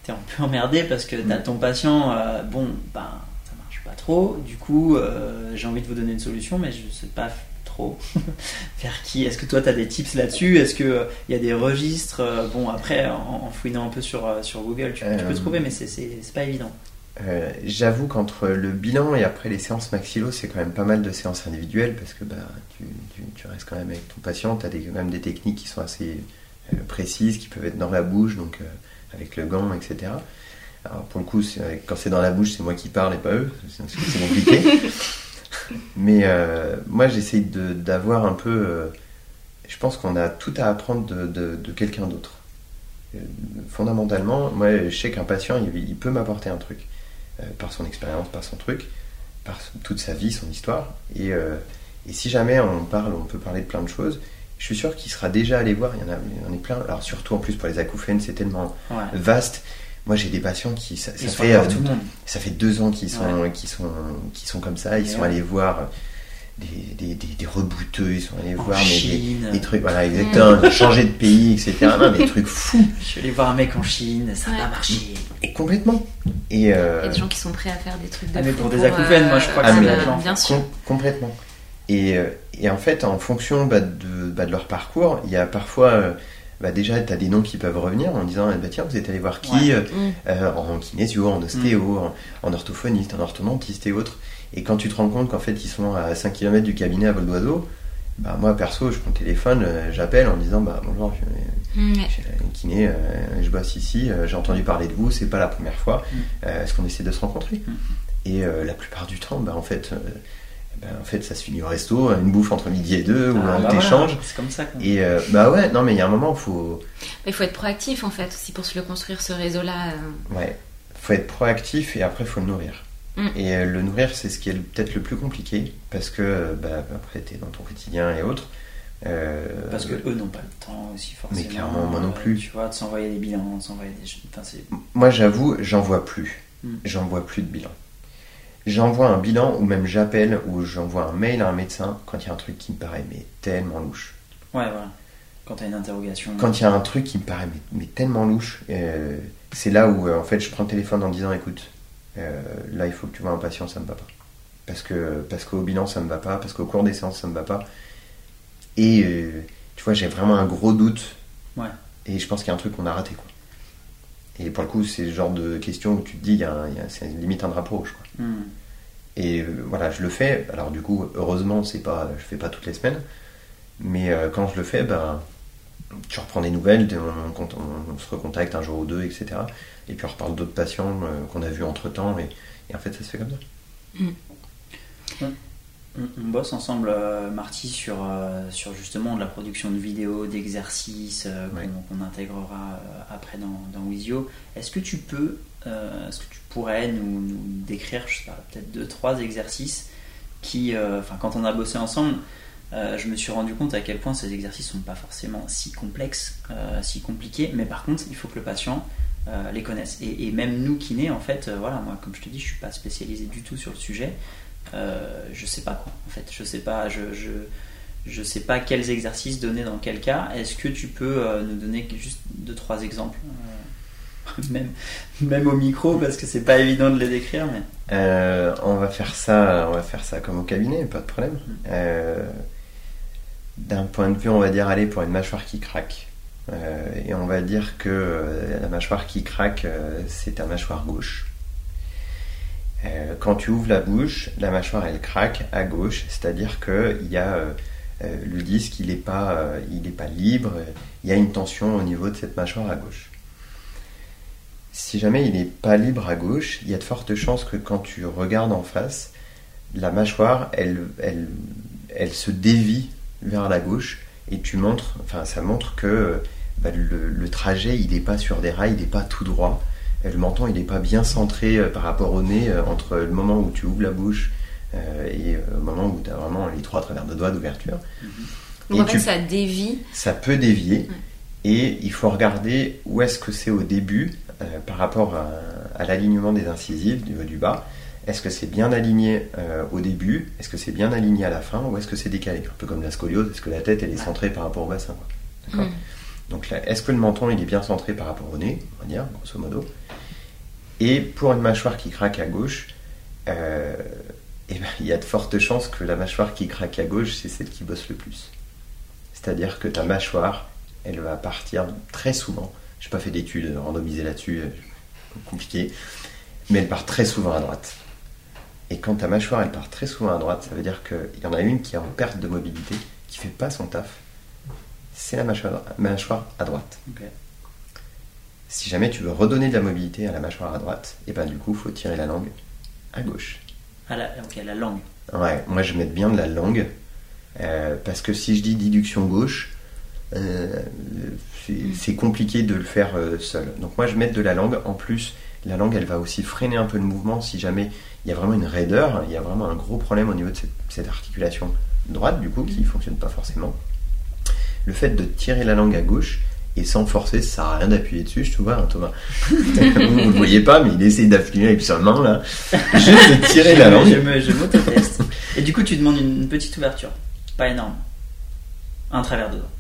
t'es un peu emmerdé parce que t'as mm. ton patient, euh, bon, ben, ça marche pas trop. Du coup, euh, j'ai envie de vous donner une solution, mais je sais pas trop vers qui. Est-ce que toi, tu as des tips là-dessus? Est-ce qu'il euh, y a des registres Bon, après, en, fouinant un peu sur, sur Google, tu, peux trouver, mais c'est pas évident. J'avoue qu'entre le bilan et après les séances maxillo, c'est quand même pas mal de séances individuelles parce que bah, tu, tu, restes quand même avec ton patient, tu as des, quand même des techniques qui sont assez précises, qui peuvent être dans la bouche, donc avec le gant, etc. Alors pour le coup, quand c'est dans la bouche, c'est moi qui parle et pas eux, c'est compliqué. Mais euh, moi, j'essaye d'avoir un peu. Euh, je pense qu'on a tout à apprendre de, quelqu'un d'autre. Euh, fondamentalement, moi, je sais qu'un patient, il, peut m'apporter un truc par son expérience, par son truc, par toute sa vie, son histoire. Et, et si jamais on parle, on peut parler de plein de choses je suis sûr qu'il sera déjà allé voir. Il y en a, il en a plein. Alors surtout en plus pour les acouphènes, c'est tellement vaste. Moi, j'ai des patients qui ça, fait euh, ça fait deux ans qu'ils sont qui sont qui sont comme ça. Ils sont allés voir des, des, des, rebouteux, ils sont allés voir mais des, trucs, voilà, exactement, changer de pays, etc. Non, des trucs fous. Je suis allé voir un mec en Chine, ça n'a pas marché. Et complètement. Et euh, Il y a des gens qui sont prêts à faire des trucs de ah, mais pour, des acouphènes, moi je crois que c'est bien sûr. complètement. Et, euh, et, en fait, en fonction bah, de, bah, de, leur parcours, il y a parfois, euh, bah, déjà, tu as des noms qui peuvent revenir en disant bah, Tiens, vous êtes allé voir qui euh, mm. En kinésio, en ostéo, mm. en, orthophoniste, en orthodontiste et autres. Et quand tu te rends compte qu'en fait, ils sont à 5 km du cabinet à vol d'oiseau, bah, moi perso, je prends le téléphone, j'appelle en disant bah, Bonjour, je, mm. kiné, je bosse ici, j'ai entendu parler de vous, c'est pas la première fois, est-ce qu'on essaie de se rencontrer? Et la plupart du temps, bah, en fait ben, en fait, ça se finit au resto, une bouffe entre midi et deux, ou ah, un bah échange. c'est comme ça. Et euh, bah ouais, non, mais il y a un moment, il faut. Il faut être proactif en fait, aussi pour se le construire ce réseau-là. Euh. Ouais, faut être proactif et après, il faut le nourrir. Mm. Et euh, le nourrir, c'est ce qui est peut-être le plus compliqué parce que bah, après, tu es dans ton quotidien et autres. parce que eux n'ont pas le temps aussi forcément. Mais clairement, moi non plus. Tu vois, de s'envoyer des bilans, de s'envoyer des. Enfin, moi, j'avoue, j'en vois plus. Mm. J'en vois plus de bilans j'envoie un bilan ou même j'appelle ou j'envoie un mail à un médecin quand il y a un truc qui me paraît mais tellement louche. Ouais, voilà. Quand tu as une interrogation. Quand il y a un truc qui me paraît mais, tellement louche, euh, c'est là où euh, en fait je prends le téléphone en disant écoute, euh, là il faut que tu vois un patient, ça me va pas. Parce que parce qu'au bilan ça me va pas, parce qu'au cours des séances ça me va pas. Et tu vois, j'ai vraiment un gros doute. Ouais. Et je pense qu'il y a un truc qu'on a raté quoi. Et pour le coup, c'est le genre de question où tu te dis, c'est limite un drapeau rouge. Quoi. Et euh, voilà, je le fais. Alors du coup, heureusement, c'est pas, je fais pas toutes les semaines. Mais euh, quand je le fais, ben, tu reprends des nouvelles, on, on, se recontacte un jour ou deux, etc. Et puis on reparle d'autres patients euh, qu'on a vus entre temps. Et, en fait, ça se fait comme ça. Hmm on, bosse ensemble, euh, Marty, sur, euh, sur justement de la production de vidéos, d'exercices euh, qu'on intégrera après dans, dans Wizio. Est-ce que tu peux, est-ce que tu pourrais nous, décrire, je sais pas, peut-être deux, trois exercices qui, enfin, quand on a bossé ensemble, je me suis rendu compte à quel point ces exercices sont pas forcément si complexes, si compliqués, mais par contre, il faut que le patient les connaisse. Et, même nous kinés, en fait, voilà, moi, comme je te dis, je suis pas spécialisé du tout sur le sujet. Euh, je sais pas quoi en fait je sais pas je, je, je sais pas quels exercices donner dans quel cas est-ce que tu peux euh, nous donner juste deux trois exemples? Euh, même, même au micro parce que c'est pas évident de les décrire mais on va faire ça on va faire ça comme au cabinet pas de problème mm. d'un point de vue on va dire aller pour une mâchoire qui craque et on va dire que la mâchoire qui craque c'est ta mâchoire gauche euh, quand tu ouvres la bouche, la mâchoire elle craque à gauche, c'est-à-dire qu'il y a euh, euh, le disque, il n'est pas, il pas libre, il y a une tension au niveau de cette mâchoire à gauche. Si jamais il n'est pas libre à gauche, il y a de fortes chances que quand tu regardes en face, la mâchoire elle, elle, elle se dévie vers la gauche et tu montres, enfin ça montre que bah, le, le, trajet il n'est pas sur des rails, il n'est pas tout droit Et le menton, il n'est pas bien centré euh, par rapport au nez euh, entre le moment où tu ouvres la bouche euh, et euh, le moment où tu as vraiment les trois travers de doigts d'ouverture. Donc Et en fait, tu- ça dévie. Ça peut dévier et il faut regarder où est-ce que c'est au début euh, par rapport à, à l'alignement des incisives du du bas. Est-ce que c'est bien aligné euh, au début? Est-ce que c'est bien aligné à la fin? Ou est-ce que c'est décalé? Un peu comme la scoliose, est-ce que la tête elle est centrée par rapport au bassin quoi D'accord Mm. Donc là, est-ce que le menton il est bien centré par rapport au nez? On va dire, grosso modo. Et pour une mâchoire qui craque à gauche, euh, eh ben, il y a de fortes chances que la mâchoire qui craque à gauche, c'est celle qui bosse le plus. C'est-à-dire que ta mâchoire, elle va partir très souvent. Je n'ai pas fait d'études randomisées là-dessus, euh, compliqué, mais elle part très souvent à droite. Et quand ta mâchoire, elle part très souvent à droite, ça veut dire qu'il y en a une qui est en perte de mobilité, qui fait pas son taf. C'est la mâchoire, mâchoire à droite. Si jamais tu veux redonner de la mobilité à la mâchoire à droite, et ben du coup, faut tirer la langue à gauche. Ah, la, ok, la langue. Ouais, moi je mets bien de la langue, euh, parce que si je dis déduction gauche, c'est c'est compliqué de le faire euh, seul. Donc moi je mets de la langue, en plus la langue elle va aussi freiner un peu le mouvement si jamais il y a vraiment une raideur, il y a vraiment un gros problème au niveau de cette, cette articulation droite du coup qui ne fonctionne pas forcément. Le fait de tirer la langue à gauche, et sans forcer, ça sert à rien d'appuyer dessus, je te vois, hein, Thomas. Vous ne le voyez pas, mais il essaie d'appuyer avec sa main là. Juste de tirer la langue. Je me- je m'autoteste. Et du coup, tu demandes une petite ouverture. Pas énorme. Un travers de doigt.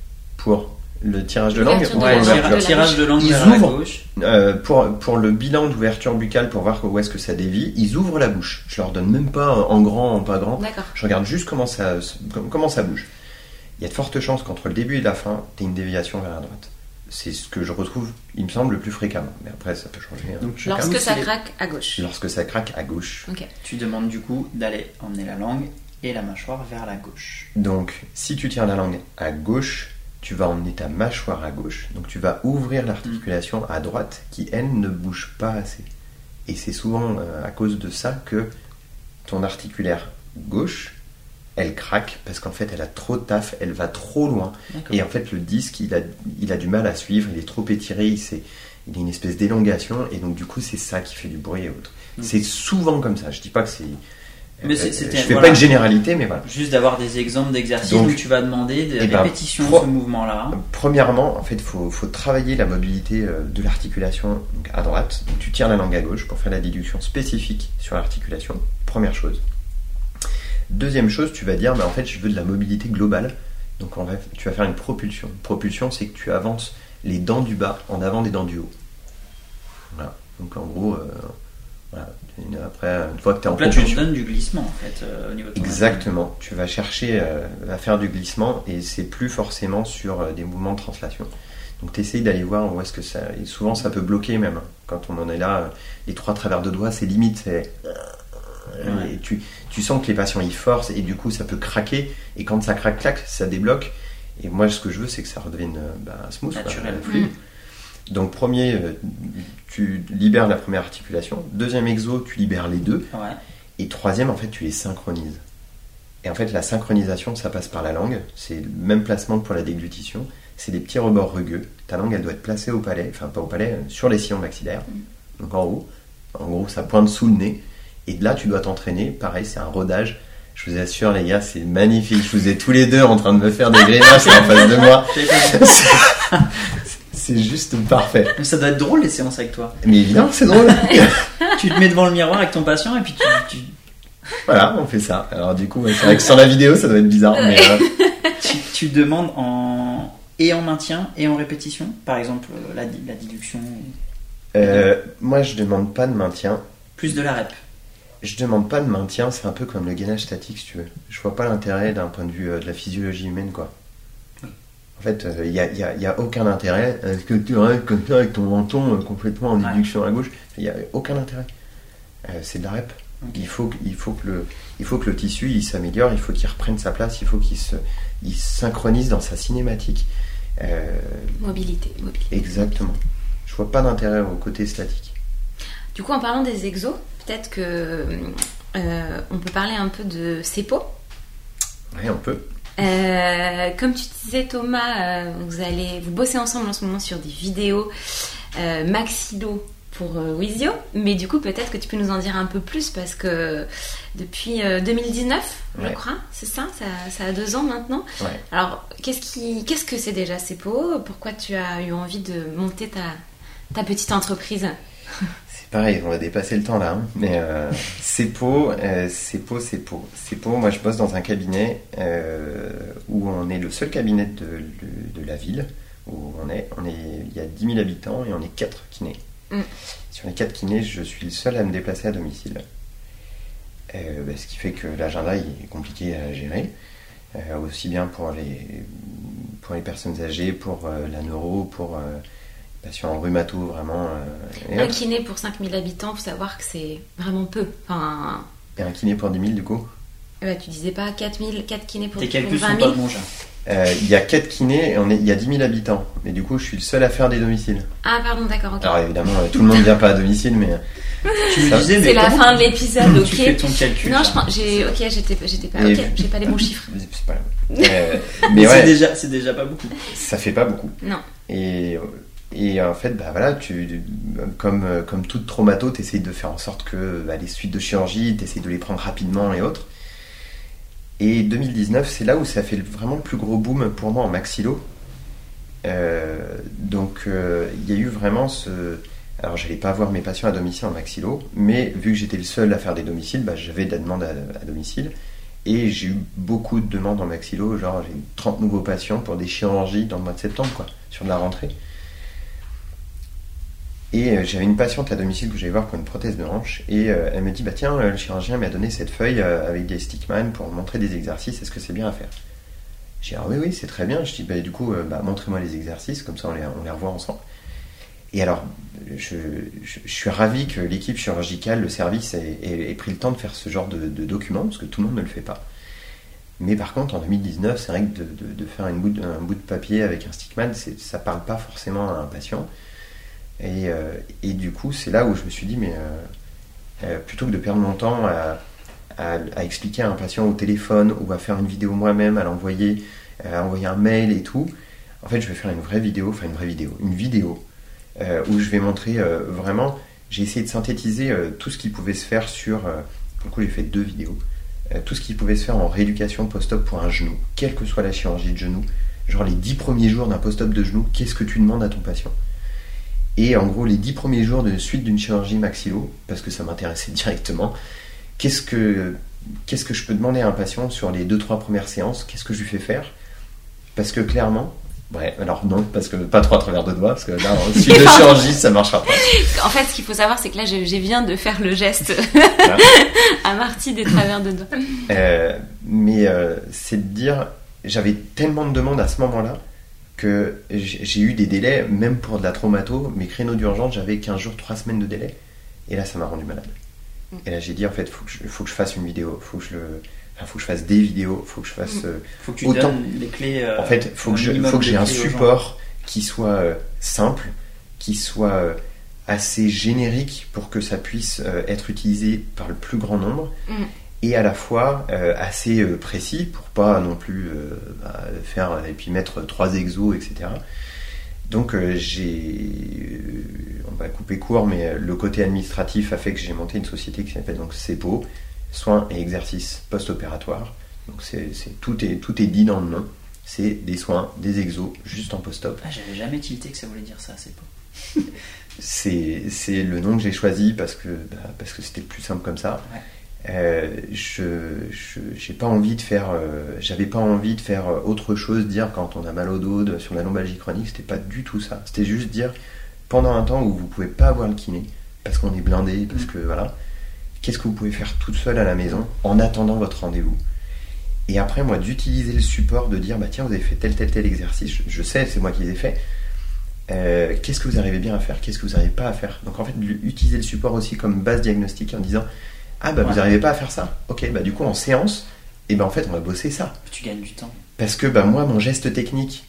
Pour le tirage de langue ou pour l'ouverture tirage de langue Ils vers la ouvrent. gauche. Euh, pour, pour le bilan d'ouverture buccale, pour voir où est-ce que ça dévie, ils ouvrent la bouche. Je leur donne même pas en grand, en pas grand. Je regarde juste comment ça, comment ça bouge. Il y a de fortes chances qu'entre le début et la fin, tu aies une déviation vers la droite. C'est ce que je retrouve, il me semble, le plus fréquemment. Mais après, ça peut changer. hein. Donc, Lorsque ça craque à gauche. Lorsque ça craque à gauche. Tu demandes du coup d'aller emmener la langue et la mâchoire vers la gauche. Donc, si tu tiens la langue à gauche, tu vas emmener ta mâchoire à gauche. Donc, tu vas ouvrir l'articulation à droite qui, elle, ne bouge pas assez. Et c'est souvent euh, à cause de ça que ton articulaire gauche, elle craque parce qu'en fait, elle a trop de taf, elle va trop loin. Et en fait, le disque, il a, il a du mal à suivre, il est trop étiré, il, il a une espèce d'élongation, et donc du coup, c'est ça qui fait du bruit et autres. Ok. C'est souvent comme ça. Je dis pas que c'est. Mais c'est- euh, je fais voilà. pas une généralité, mais voilà. Juste d'avoir des exemples d'exercices où tu vas demander des eh ben, répétitions pro- de ce mouvement-là. Premièrement, en fait, il faut, faut travailler la mobilité euh, de l'articulation à droite. Donc, tu tiens la langue à gauche pour faire la déduction spécifique sur l'articulation. Première chose. Deuxième chose, tu vas dire, mais en fait, je veux de la mobilité globale. Donc, en fait, tu vas faire une propulsion. Propulsion, c'est que tu avances les dents du bas en avant des dents du haut. Voilà. Donc, en gros, euh, voilà. Une- Après, une fois que tu es en là, tu donnes du glissement en fait euh, au niveau de ton Exactement. Tu vas chercher euh, à faire du glissement et c'est plus forcément sur euh, des mouvements de translation. Donc tu essayes d'aller voir où est-ce que ça. Et souvent ça peut bloquer même. hein. Quand on en est là, euh, les trois travers de doigts, c'est limite. c'est- Ouais. Et tu, tu sens que les patients ils forcent et du coup ça peut craquer. Et quand ça craque, claque, ça débloque. Et moi ce que je veux c'est que ça redevienne bah, smooth, Naturel. fluide. Donc premier, euh, tu libères la première articulation. Deuxième exo, tu libères les deux. Ouais. Et troisième, en fait, tu les synchronises. Et en fait, la synchronisation, ça passe par la langue. C'est le même placement que pour la déglutition. C'est des petits rebords rugueux. Ta langue, elle doit être placée au palais, enfin pas au palais, euh, sur les sillons maxillaires. Donc en haut. En gros, ça pointe sous le nez. Et de là, tu dois t'entraîner. Pareil, c'est un rodage. Je vous assure, les gars, c'est magnifique. Je vous ai tous les deux en train de me faire des grimaces en face de moi. C'est juste parfait. Mais ça doit être drôle les séances avec toi. Mais évidemment, c'est drôle. tu te mets devant le miroir avec ton patient et puis tu, tu, voilà, on fait ça. Alors du coup, c'est vrai que sur la vidéo, ça doit être bizarre. Mais, euh, tu, tu demandes en et en maintien et en répétition. Par exemple, euh, la, la déduction, euh, moi, je demande pas de maintien. plus de la rep. Je demande pas de maintien, c'est un peu comme le gainage statique, si tu veux. Je vois pas l'intérêt d'un point de vue euh, de la physiologie humaine, quoi. En fait, il n'y a, y a- y a aucun intérêt. Est-ce que tu restes comme ça avec ton menton euh, complètement en Ouais. déduction à gauche Il n'y a aucun intérêt. Euh, c'est de la rep. Il, faut, que- il, faut que le, il faut que le tissu il s'améliore, il faut qu'il reprenne sa place, il faut qu'il se, il se synchronise dans sa cinématique. Euh, Mobilité, mobilité. exactement. Je vois pas d'intérêt au côté statique. Du coup, en parlant des exos, peut-être que euh, on peut parler un peu de CEPO. Ouais, on peut. Euh, comme tu disais Thomas, euh, vous allez vous bossez ensemble en ce moment sur des vidéos euh, maxillo pour euh, Wizio. Mais du coup, peut-être que tu peux nous en dire un peu plus parce que depuis euh, 2019, je Ouais. crois, c'est ça, ça Ça a deux ans maintenant. Ouais. Alors, qu'est-ce qui, qu'est-ce que c'est déjà CEPO Pourquoi tu as eu envie de monter ta, ta petite entreprise? Pareil, on va dépasser le temps là. hein. Mais euh, CEPO, euh, CEPO, CEPO. CEPO, moi je bosse dans un cabinet euh, où on est le seul cabinet de, de- de la ville où on est. On est. Il y a 10 000 habitants et on est 4 kinés. Mm. Sur les 4 kinés, je suis le seul à me déplacer à domicile. Euh, bah, ce qui fait que l'agenda est compliqué à gérer. Euh, aussi bien pour les, pour les personnes âgées, pour la neuro, pour patients en rhumato, vraiment. euh, Un kiné pour 5000 habitants, faut savoir que c'est vraiment peu. Enfin, Et un kiné pour 10 000 du coup eh ben, tu disais pas 4000, 4 kinés pour, Tes pour calculs 20 sont 000 pas bons. Euh, Il y a 4 kinés et on est, il y a 10 000 habitants. Mais du coup, je suis le seul à faire des domiciles. Ah, pardon, d'accord, ok. Alors évidemment, euh, tout le monde ne vient pas à domicile, mais Tu me Ça- disais, mais C'est la fin de l'épisode, ok. Tu fais ton calcul. Non, je pense, j'ai, ok, j'étais, j'étais pas, Et- ok, j'ai pas les bons chiffres. c'est pas. Euh, Mais, mais c'est ouais, déjà, c'est déjà pas beaucoup. ça fait pas beaucoup. Non. Et, et en fait, bah voilà, tu, comme, comme toute traumato, tu essayes de faire en sorte que bah, les suites de chirurgie, tu essayes de les prendre rapidement et autres. Et 2019, c'est là où ça fait vraiment le plus gros boom pour moi en maxillo. Euh, donc, euh, il y a eu vraiment ce. Alors, j'allais pas voir mes patients à domicile en maxillo, mais vu que j'étais le seul à faire des domiciles, bah, j'avais de la demande à, à domicile. Et j'ai eu beaucoup de demandes en maxillo, genre j'ai eu 30 nouveaux patients pour des chirurgies dans le mois de septembre, quoi, sur de la rentrée. Et euh, j'avais une patiente à domicile que j'allais voir pour une prothèse de hanche, et euh, elle me dit, bah tiens, euh, le chirurgien m'a donné cette feuille avec des stickman pour montrer des exercices, est-ce que c'est bien à faire? J'ai dit, ah oui, oui, c'est très bien. Je dis, bah du coup, bah, montrez-moi les exercices, comme ça on les, on les revoit ensemble. Et alors, je, je- suis ravi que l'équipe chirurgicale, le service, ait, pris le temps de faire ce genre de, de document, parce que tout le monde ne le fait pas. Mais par contre, en 2019, c'est vrai que de, faire une bout un bout de papier avec un stickman, ça parle pas forcément à un patient. Et, euh, et du coup, c'est là où je me suis dit, mais euh, euh, plutôt que de perdre mon temps à, expliquer à un patient au téléphone ou à faire une vidéo moi-même, à l'envoyer, à envoyer un mail et tout, en fait, je vais faire une vraie vidéo, enfin une vraie vidéo, une vidéo où je vais montrer vraiment. J'ai essayé de synthétiser tout ce qui pouvait se faire sur. pour le coup, j'ai fait deux vidéos. Tout ce qui pouvait se faire en rééducation post-op pour un genou, quelle que soit la chirurgie de genou. Genre les dix premiers jours d'un post-op de genou, qu'est-ce que tu demandes à ton patient? Et en gros, les dix premiers jours de suite d'une chirurgie maxillo, parce que ça m'intéressait directement, qu'est-ce que, qu'est-ce que je peux demander à un patient sur les deux trois premières séances? Qu'est-ce que je lui fais faire? Parce que clairement, ouais, alors non, parce que pas trois travers de doigts, parce que là, suite de chirurgie, ça marchera pas. En fait, ce qu'il faut savoir, c'est que là, je, je viens de faire le geste Voilà. à Marty des travers de doigts. Euh, mais euh, c'est de dire, j'avais tellement de demandes à ce moment-là que j'ai eu des délais, même pour de la traumato, mes créneaux d'urgence, j'avais 15 jours, 3 semaines de délai. Et là, ça m'a rendu malade. Et là, j'ai dit, en fait, faut que je, faut que je fasse une vidéo, faut que je, le- enfin, faut que je fasse des vidéos, faut que je fasse. euh, Faut que tu Autant- donnes les clés. euh, en fait, faut que je- faut que j'ai un support qui soit euh, simple, qui soit euh, assez générique pour que ça puisse euh, être utilisé par le plus grand nombre, Mm. Et à la fois euh, assez euh, précis pour pas non plus euh, bah, faire et puis mettre trois exos, etc. Donc euh, j'ai, on va couper court, mais le côté administratif a fait que j'ai monté une société qui s'appelle donc CEPO, soins et exercices post-opératoires. Donc c'est, c'est- tout, est, tout est dit dans le nom. C'est des soins, des exos, juste en post-op. Ah, j'avais jamais tilté que ça voulait dire ça, pas. C'est, c'est le nom que j'ai choisi parce que, bah, parce que c'était le plus simple comme ça. Ouais. Euh, je, pas envie de faire, euh, j'avais pas envie de faire euh, autre chose, dire quand on a mal au dos de- sur la lombalgie chronique, c'était pas du tout ça. C'était juste dire pendant un temps où vous pouvez pas avoir le kiné parce qu'on est blindé, parce Mm. que voilà, qu'est-ce que vous pouvez faire toute seule à la maison en attendant votre rendez-vous. Et après, moi, d'utiliser le support, de dire, bah tiens, vous avez fait tel, tel, tel exercice, je, je sais, c'est moi qui les ai fait. Euh, qu'est-ce que vous arrivez bien à faire Qu'est-ce que vous n'arrivez pas à faire Donc en fait, utiliser le support aussi comme base diagnostique en disant, ah bah vous n'arrivez pas à faire ça. Ok, bah du coup en séance, et ben en fait on va bosser ça. Tu gagnes du temps. Parce que bah moi mon geste technique,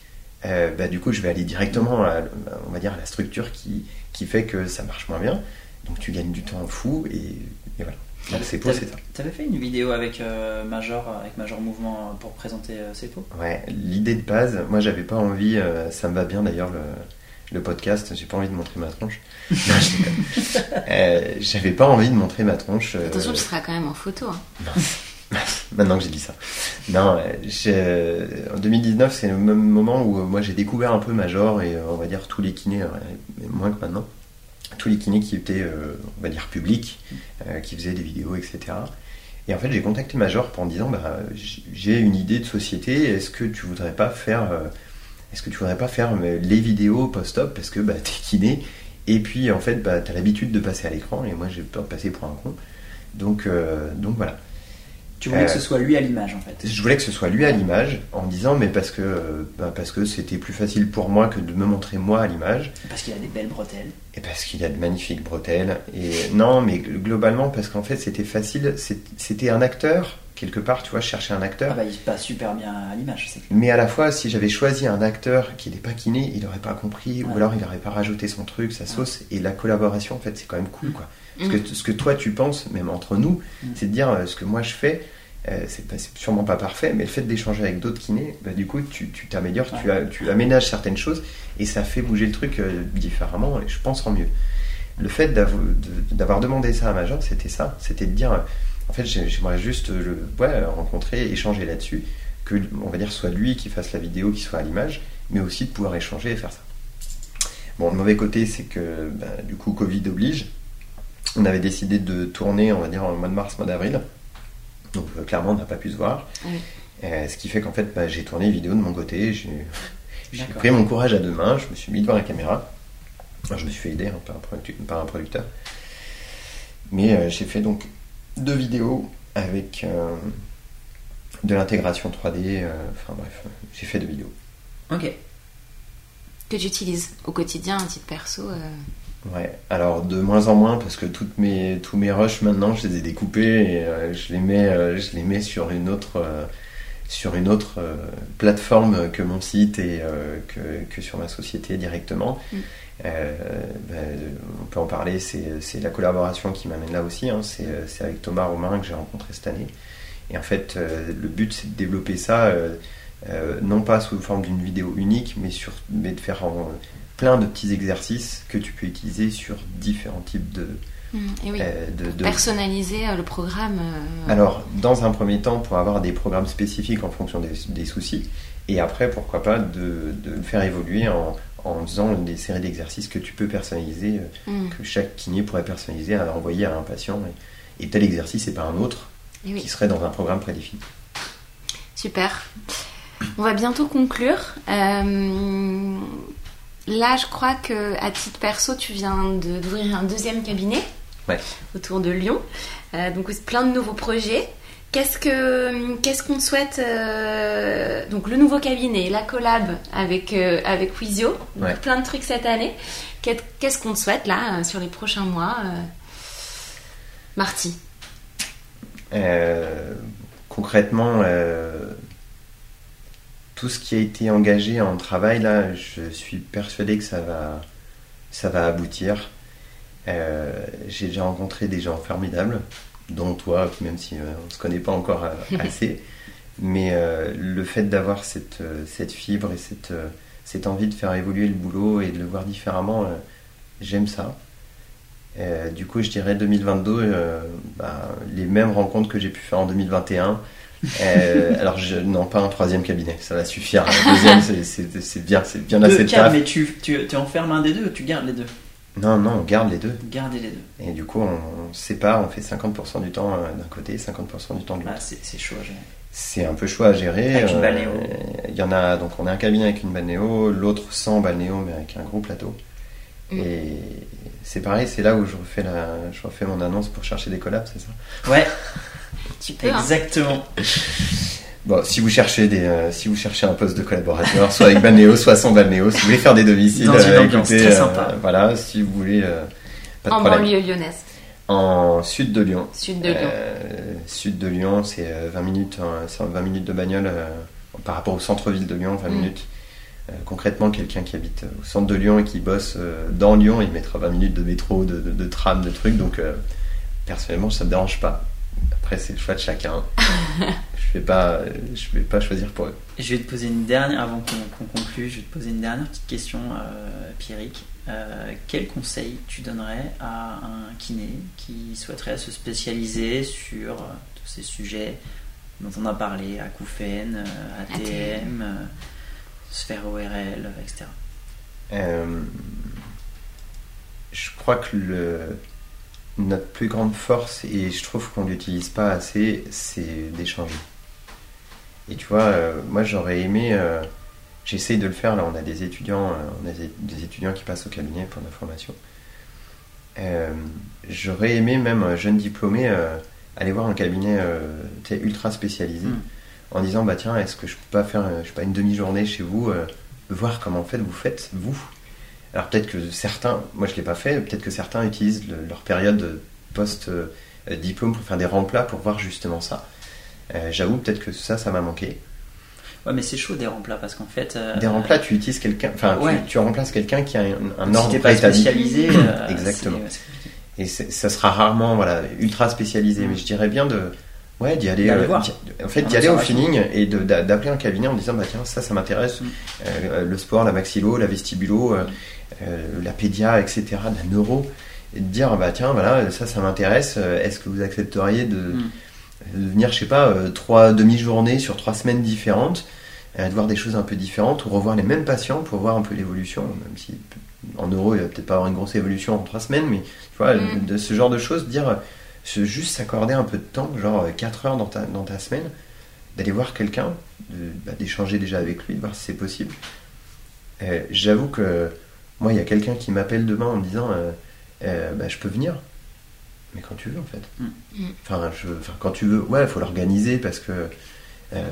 euh, bah du coup je vais aller directement à, on va dire à la structure qui, qui fait que ça marche moins bien. Donc tu gagnes du temps fou et, et voilà. Donc c'est pour c'est ça. T'avais fait une vidéo avec euh, Major, avec Major Mouvement pour présenter euh, Cepo? Ouais, l'idée de base, moi j'avais pas envie, euh, ça me va bien d'ailleurs le, le podcast, j'ai pas envie de montrer ma tronche. Euh, J'avais pas envie de montrer ma tronche. euh, Attention, tu seras quand même en photo. hein. Maintenant que j'ai dit ça. Non, euh, en 2019, c'est le même moment où euh, moi j'ai découvert un peu Major et on va dire tous les kinés, mais moins que maintenant, tous les kinés qui étaient, on va dire, publics, qui faisaient des vidéos, etc. Et en fait, j'ai contacté Major pour en disant, bah, j'ai une idée de société, est-ce que tu voudrais pas faire, euh, est-ce que tu voudrais pas faire euh, les vidéos post-op parce que bah, t'es kiné et puis en fait, bah, t'as l'habitude de passer à l'écran et moi j'ai peur de passer pour un con. Donc, euh, donc voilà. Tu voulais Euh, que ce soit lui à l'image en fait. Je voulais que ce soit lui à l'image en me disant mais parce que euh, bah, parce que c'était plus facile pour moi que de me montrer moi à l'image Parce qu'il a des belles bretelles. et parce qu'il a de magnifiques bretelles et non mais globalement parce qu'en fait c'était facile c'était un acteur quelque part tu vois je cherchais un Ah acteur bah il passe super bien à l'image, c'est mais à la fois si j'avais choisi un acteur qui n'est pas kiné il n'aurait pas compris ou alors il n'aurait pas rajouté son truc sa sauce et la collaboration en fait c'est quand même cool quoi. Parce Mm. que ce que toi tu penses même entre nous Mm. c'est de dire euh, ce que moi je fais euh, c'est pas- c'est sûrement pas parfait, mais le fait d'échanger avec d'autres kinés, bah, du coup, tu tu t'améliores, tu, as- tu aménages certaines choses et ça fait bouger le truc euh, différemment et je pense en mieux. Le fait d'avoir demandé ça à Major, c'était ça, c'était de dire, euh, en fait, j'ai- j'aimerais juste le ouais, rencontrer, échanger là-dessus, que on va dire soit lui qui fasse la vidéo, qui soit à l'image, mais aussi de pouvoir échanger et faire ça. Bon, le mauvais côté, c'est que bah, du coup, Covid oblige. On avait décidé de tourner, on va dire, en mois de mars, mois d'avril. Donc euh, clairement, on n'a pas pu se voir. Oui. Euh, ce qui fait qu'en fait, bah, j'ai tourné les vidéos de mon côté. J'ai pris mon courage à deux mains. Je me suis mis devant la caméra. Je me suis fait aider hein, par, un productu- par un producteur. Mais euh, j'ai fait donc deux vidéos avec euh, de l'intégration 3D. euh, Enfin bref, j'ai fait deux vidéos. Ok. Que tu utilises au quotidien, à titre perso. euh, Ouais, alors de moins en moins parce que toutes mes, tous mes rushs maintenant je les ai découpés et euh, je, les mets, euh, je les mets sur une autre, euh, sur une autre plateforme que mon site et que, que sur ma société directement. Mm. Euh, ben, on peut en parler, c'est la collaboration qui m'amène là aussi. hein. C'est avec Thomas Romain que j'ai rencontré cette année. Et en fait, euh, le but c'est de développer ça, euh, non pas sous forme d'une vidéo unique, mais, sur, mais de faire en, plein de petits exercices que tu peux utiliser sur différents types de, mm, Et oui. euh, de, de- Personnaliser le programme. euh, Alors, dans un premier temps, pour avoir des programmes spécifiques en fonction des, des soucis, et après, pourquoi pas, de, de le faire évoluer en, en faisant des séries d'exercices que tu peux personnaliser, euh, mm, que chaque kiné pourrait personnaliser à envoyer à un patient. Et, et tel exercice et pas un autre oui. qui serait dans un programme prédéfini. Super. On va bientôt conclure. Euh, là, je crois que à titre perso, tu viens de- d'ouvrir un deuxième cabinet Ouais. autour de Lyon. Euh, donc plein de nouveaux projets. Qu'est-ce que qu'est-ce qu'on te souhaite euh, Donc le nouveau cabinet, la collab avec euh, avec Wizio, Ouais. plein de trucs cette année. Qu'est- Qu'est-ce qu'on te souhaite là euh, sur les prochains mois euh, Marty? Concrètement, tout ce qui a été engagé en travail, là, je suis persuadé que ça va, ça va aboutir. J'ai déjà rencontré des gens formidables, dont toi, même si euh, on ne se connaît pas encore euh, assez. Mais euh, le fait d'avoir cette, euh, cette fibre et cette, euh, cette envie de faire évoluer le boulot et de le voir différemment, euh, j'aime ça. Euh, du coup, je dirais 2022, euh, bah, les mêmes rencontres que j'ai pu faire en 2021. Euh, alors, je, non, pas un troisième cabinet, ça va suffire. Un deuxième, c'est- bien, c'est bien assez Deux de taf. mais tu, tu, tu enfermes un des deux ou tu gardes les deux Non, non, on garde les deux. Gardez les deux. Et du coup, on, on sépare, on fait 50% du temps euh, d'un côté, 50% du temps de l'autre. Ah, c'est c'est chaud à gérer. C'est un peu chaud à gérer. Avec une euh, balnéo. Il y en a, donc on a un cabinet avec une balnéo, l'autre sans balnéo, mais avec un gros plateau. Mm. Et c'est pareil, c'est là où je refais, la, je refais mon annonce pour chercher des collabs, c'est ça? Ouais, Tu peux. hein. exactement. Bon, si vous cherchez des, euh, si vous cherchez un poste de collaborateur, soit avec balnéo, soit sans balnéo, si vous voulez faire des domiciles, Dans une ambiance très euh, sympa. voilà, si vous voulez, euh, pas de en problème. banlieue lyonnaise, En sud de Lyon. sud de Lyon. Euh, sud de Lyon, c'est euh, 20 minutes, hein, c'est 20 minutes de bagnole euh, par rapport au centre-ville de Lyon, 20 Mm. minutes. Euh, concrètement, quelqu'un qui habite au centre de Lyon et qui bosse euh, dans Lyon, il mettra 20 minutes de métro, de, de- de tram, de trucs. Donc, euh, personnellement, ça me dérange pas. Après, c'est le choix de chacun. je vais pas, je vais pas choisir pour eux. Je vais te poser une dernière, avant qu'on conclue, je vais te poser une dernière petite question, euh, Pierrick. Euh, quel conseil tu donnerais à un kiné qui souhaiterait se spécialiser sur euh, tous ces sujets dont on a parlé, acouphènes, ATM, ATM. sphère ORL, etc. je crois que le, notre plus grande force, et je trouve qu'on l'utilise pas assez, c'est d'échanger. Et tu vois, euh, moi j'aurais aimé, euh, j'essaye de le faire, là on a des étudiants, euh, on a des étudiants qui passent au cabinet pour la formation. j'aurais aimé même un jeune diplômé aller voir un cabinet ultra spécialisé mm. en disant bah tiens est-ce que je peux pas faire je sais pas une demi-journée chez vous voir comment en fait vous faites vous? Alors peut-être que certains, moi je l'ai pas fait, peut-être que certains utilisent leur période post-diplôme pour faire des remplats pour voir justement ça. Euh, j'avoue peut-être que ça, ça m'a manqué. Ouais, mais c'est chaud des remplats parce qu'en fait. Euh, des remplats, tu utilises quelqu'un, enfin, tu, remplaces quelqu'un qui a un, un ordre si pas spécialisé. Euh, Exactement. Et ça sera rarement, voilà, ultra spécialisé. Mm. Mais je dirais bien de, ouais, d'y aller. en fait, d'y aller au feeling et d'appeler un cabinet en disant, bah tiens, ça, ça m'intéresse. Mm. le sport, la maxillo, la vestibulo, la pédia, etc., la neuro. Et de dire, bah tiens, voilà, ça, ça m'intéresse. Est-ce que vous accepteriez de mm de venir, je sais pas, euh, trois demi-journées sur trois semaines différentes, euh, de voir des choses un peu différentes, ou revoir les mêmes patients pour voir un peu l'évolution, même si en euros, il va peut-être pas avoir une grosse évolution en trois semaines, mais tu vois, mm. de ce genre de choses, dire, juste s'accorder un peu de temps, genre 4 heures dans ta, dans ta semaine, d'aller voir quelqu'un, bah, d'échanger déjà avec lui, de voir si c'est possible. Euh, j'avoue que moi, il y a quelqu'un qui m'appelle demain en me disant bah, Je peux venir mais quand tu veux en fait. Mm. Enfin, je, enfin, quand tu veux, ouais, il faut l'organiser parce que. Euh,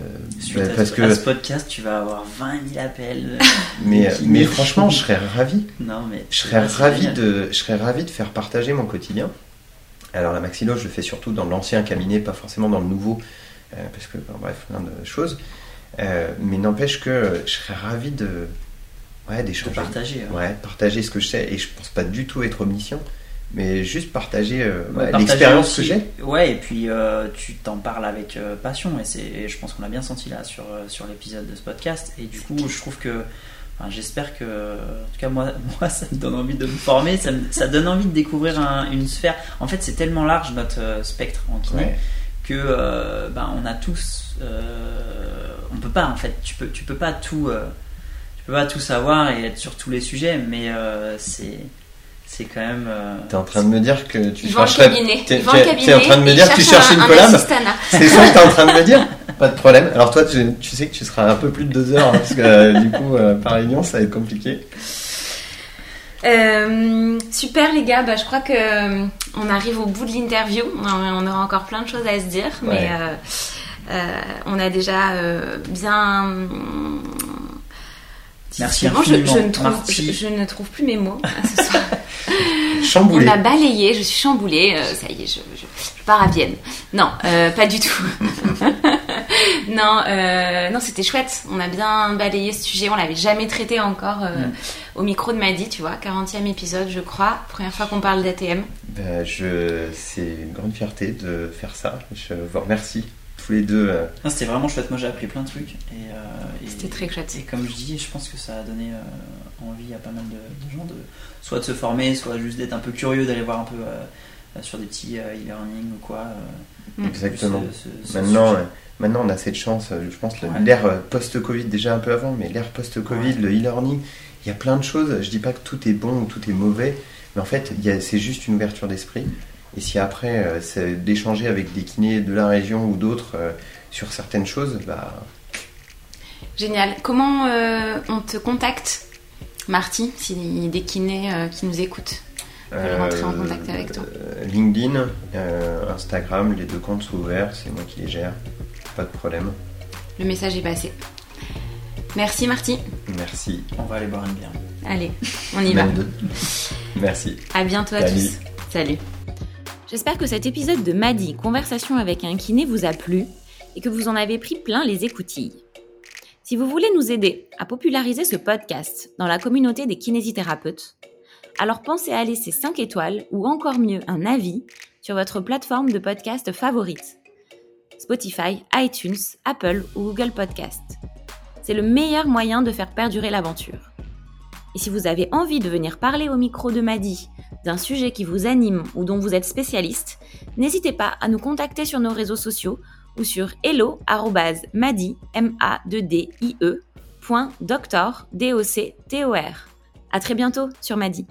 bah, parce à, que ce podcast, tu vas avoir 20 000 appels. mais, mais franchement, je serais ravi. Non, mais je serais ravi de, je serais ravi de faire partager mon quotidien. Alors la maxillo, je le fais surtout dans l'ancien cabinet, pas forcément dans le nouveau, euh, parce que bref, plein de choses. Euh, mais n'empêche que je serais ravi de, ouais, d'échanger, de partager, ouais. partager ce que je sais. Et je pense pas du tout être omniscient mais juste partager, euh, l'expérience que j'ai. Ouais, et puis euh, tu t'en parles avec euh, passion, et c'est, je pense qu'on l'a bien senti là sur, sur l'épisode de ce podcast. Et du coup, je trouve que, j'espère que, en tout cas moi, moi, ça me donne envie de me former, ça, ça donne envie de découvrir une sphère. En fait, c'est tellement large notre spectre en kiné que, ben, on a tous, on peut pas en fait, tu peux, tu peux pas tout, tu peux pas tout savoir et être sur tous les sujets, mais c'est c'est quand même. Euh, t'es en train de me dire que tu chercherais. T'es en train de me dire que tu cherches une collab C'est ça que t'es en train de me dire Pas de problème. Alors toi, tu, sais que tu seras un peu plus de deux heures hein, parce que euh, du coup, euh, par réunion, ça va être compliqué. super les gars, bah, je crois que on arrive au bout de l'interview. On, aura encore plein de choses à se dire, mais on a déjà bien Merci je, ne trouve, je, ne trouve, plus mes mots ce soir. chamboulé. On a balayé, je suis chamboulée. Euh, ça y est, je, pars à Vienne. Non, euh, pas du tout. non, euh, non, c'était chouette. On a bien balayé ce sujet. On l'avait jamais traité encore mm. au micro de Maddy, tu vois. 40e épisode, je crois. Première fois qu'on parle d'ATM. Ben. C'est une grande fierté de faire ça. Je vous remercie tous les deux. Euh. C'était vraiment chouette. Moi, j'ai appris plein de trucs. Et, euh, C'était très chouette. Et comme je dis, je pense que ça a donné euh, envie à pas mal de, gens de soit de se former, soit juste d'être un peu curieux, d'aller voir un peu sur des petits e-learning ou quoi. Mm. Exactement. maintenant, maintenant, on a cette chance. Je pense l'ère post-Covid, déjà un peu avant, mais l'ère post-Covid, le e-learning, il y a plein de choses. Je dis pas que tout est bon ou tout est mauvais, mais en fait, c'est juste une ouverture d'esprit. Et si après, euh, c'est d'échanger avec des kinés de la région ou d'autres euh, sur certaines choses, bah. Génial. Comment euh, on te contacte, Marty, si des kinés qui nous écoutent veulent rentrer en contact avec toi? LinkedIn, Instagram, les deux comptes sont ouverts, c'est moi qui les gère, pas de problème. Le message est passé. Merci Marty. Merci. On va aller boire une bière. Allez, on y va. Merci. À bientôt à tous. Salut. J'espère que cet épisode de Madi, Conversation avec un kiné, vous a plu et que vous en avez pris plein les écoutilles. Si vous voulez nous aider à populariser ce podcast dans la communauté des kinésithérapeutes, alors pensez à laisser 5 étoiles ou encore mieux un avis sur votre plateforme de podcast favorite. Spotify, iTunes, Apple ou Google Podcast. C'est le meilleur moyen de faire perdurer l'aventure. Et si vous avez envie de venir parler au micro de Madi d'un sujet qui vous anime ou dont vous êtes spécialiste, n'hésitez pas à nous contacter sur nos réseaux sociaux ou sur hello@madi m a d i e. À très bientôt sur Madi.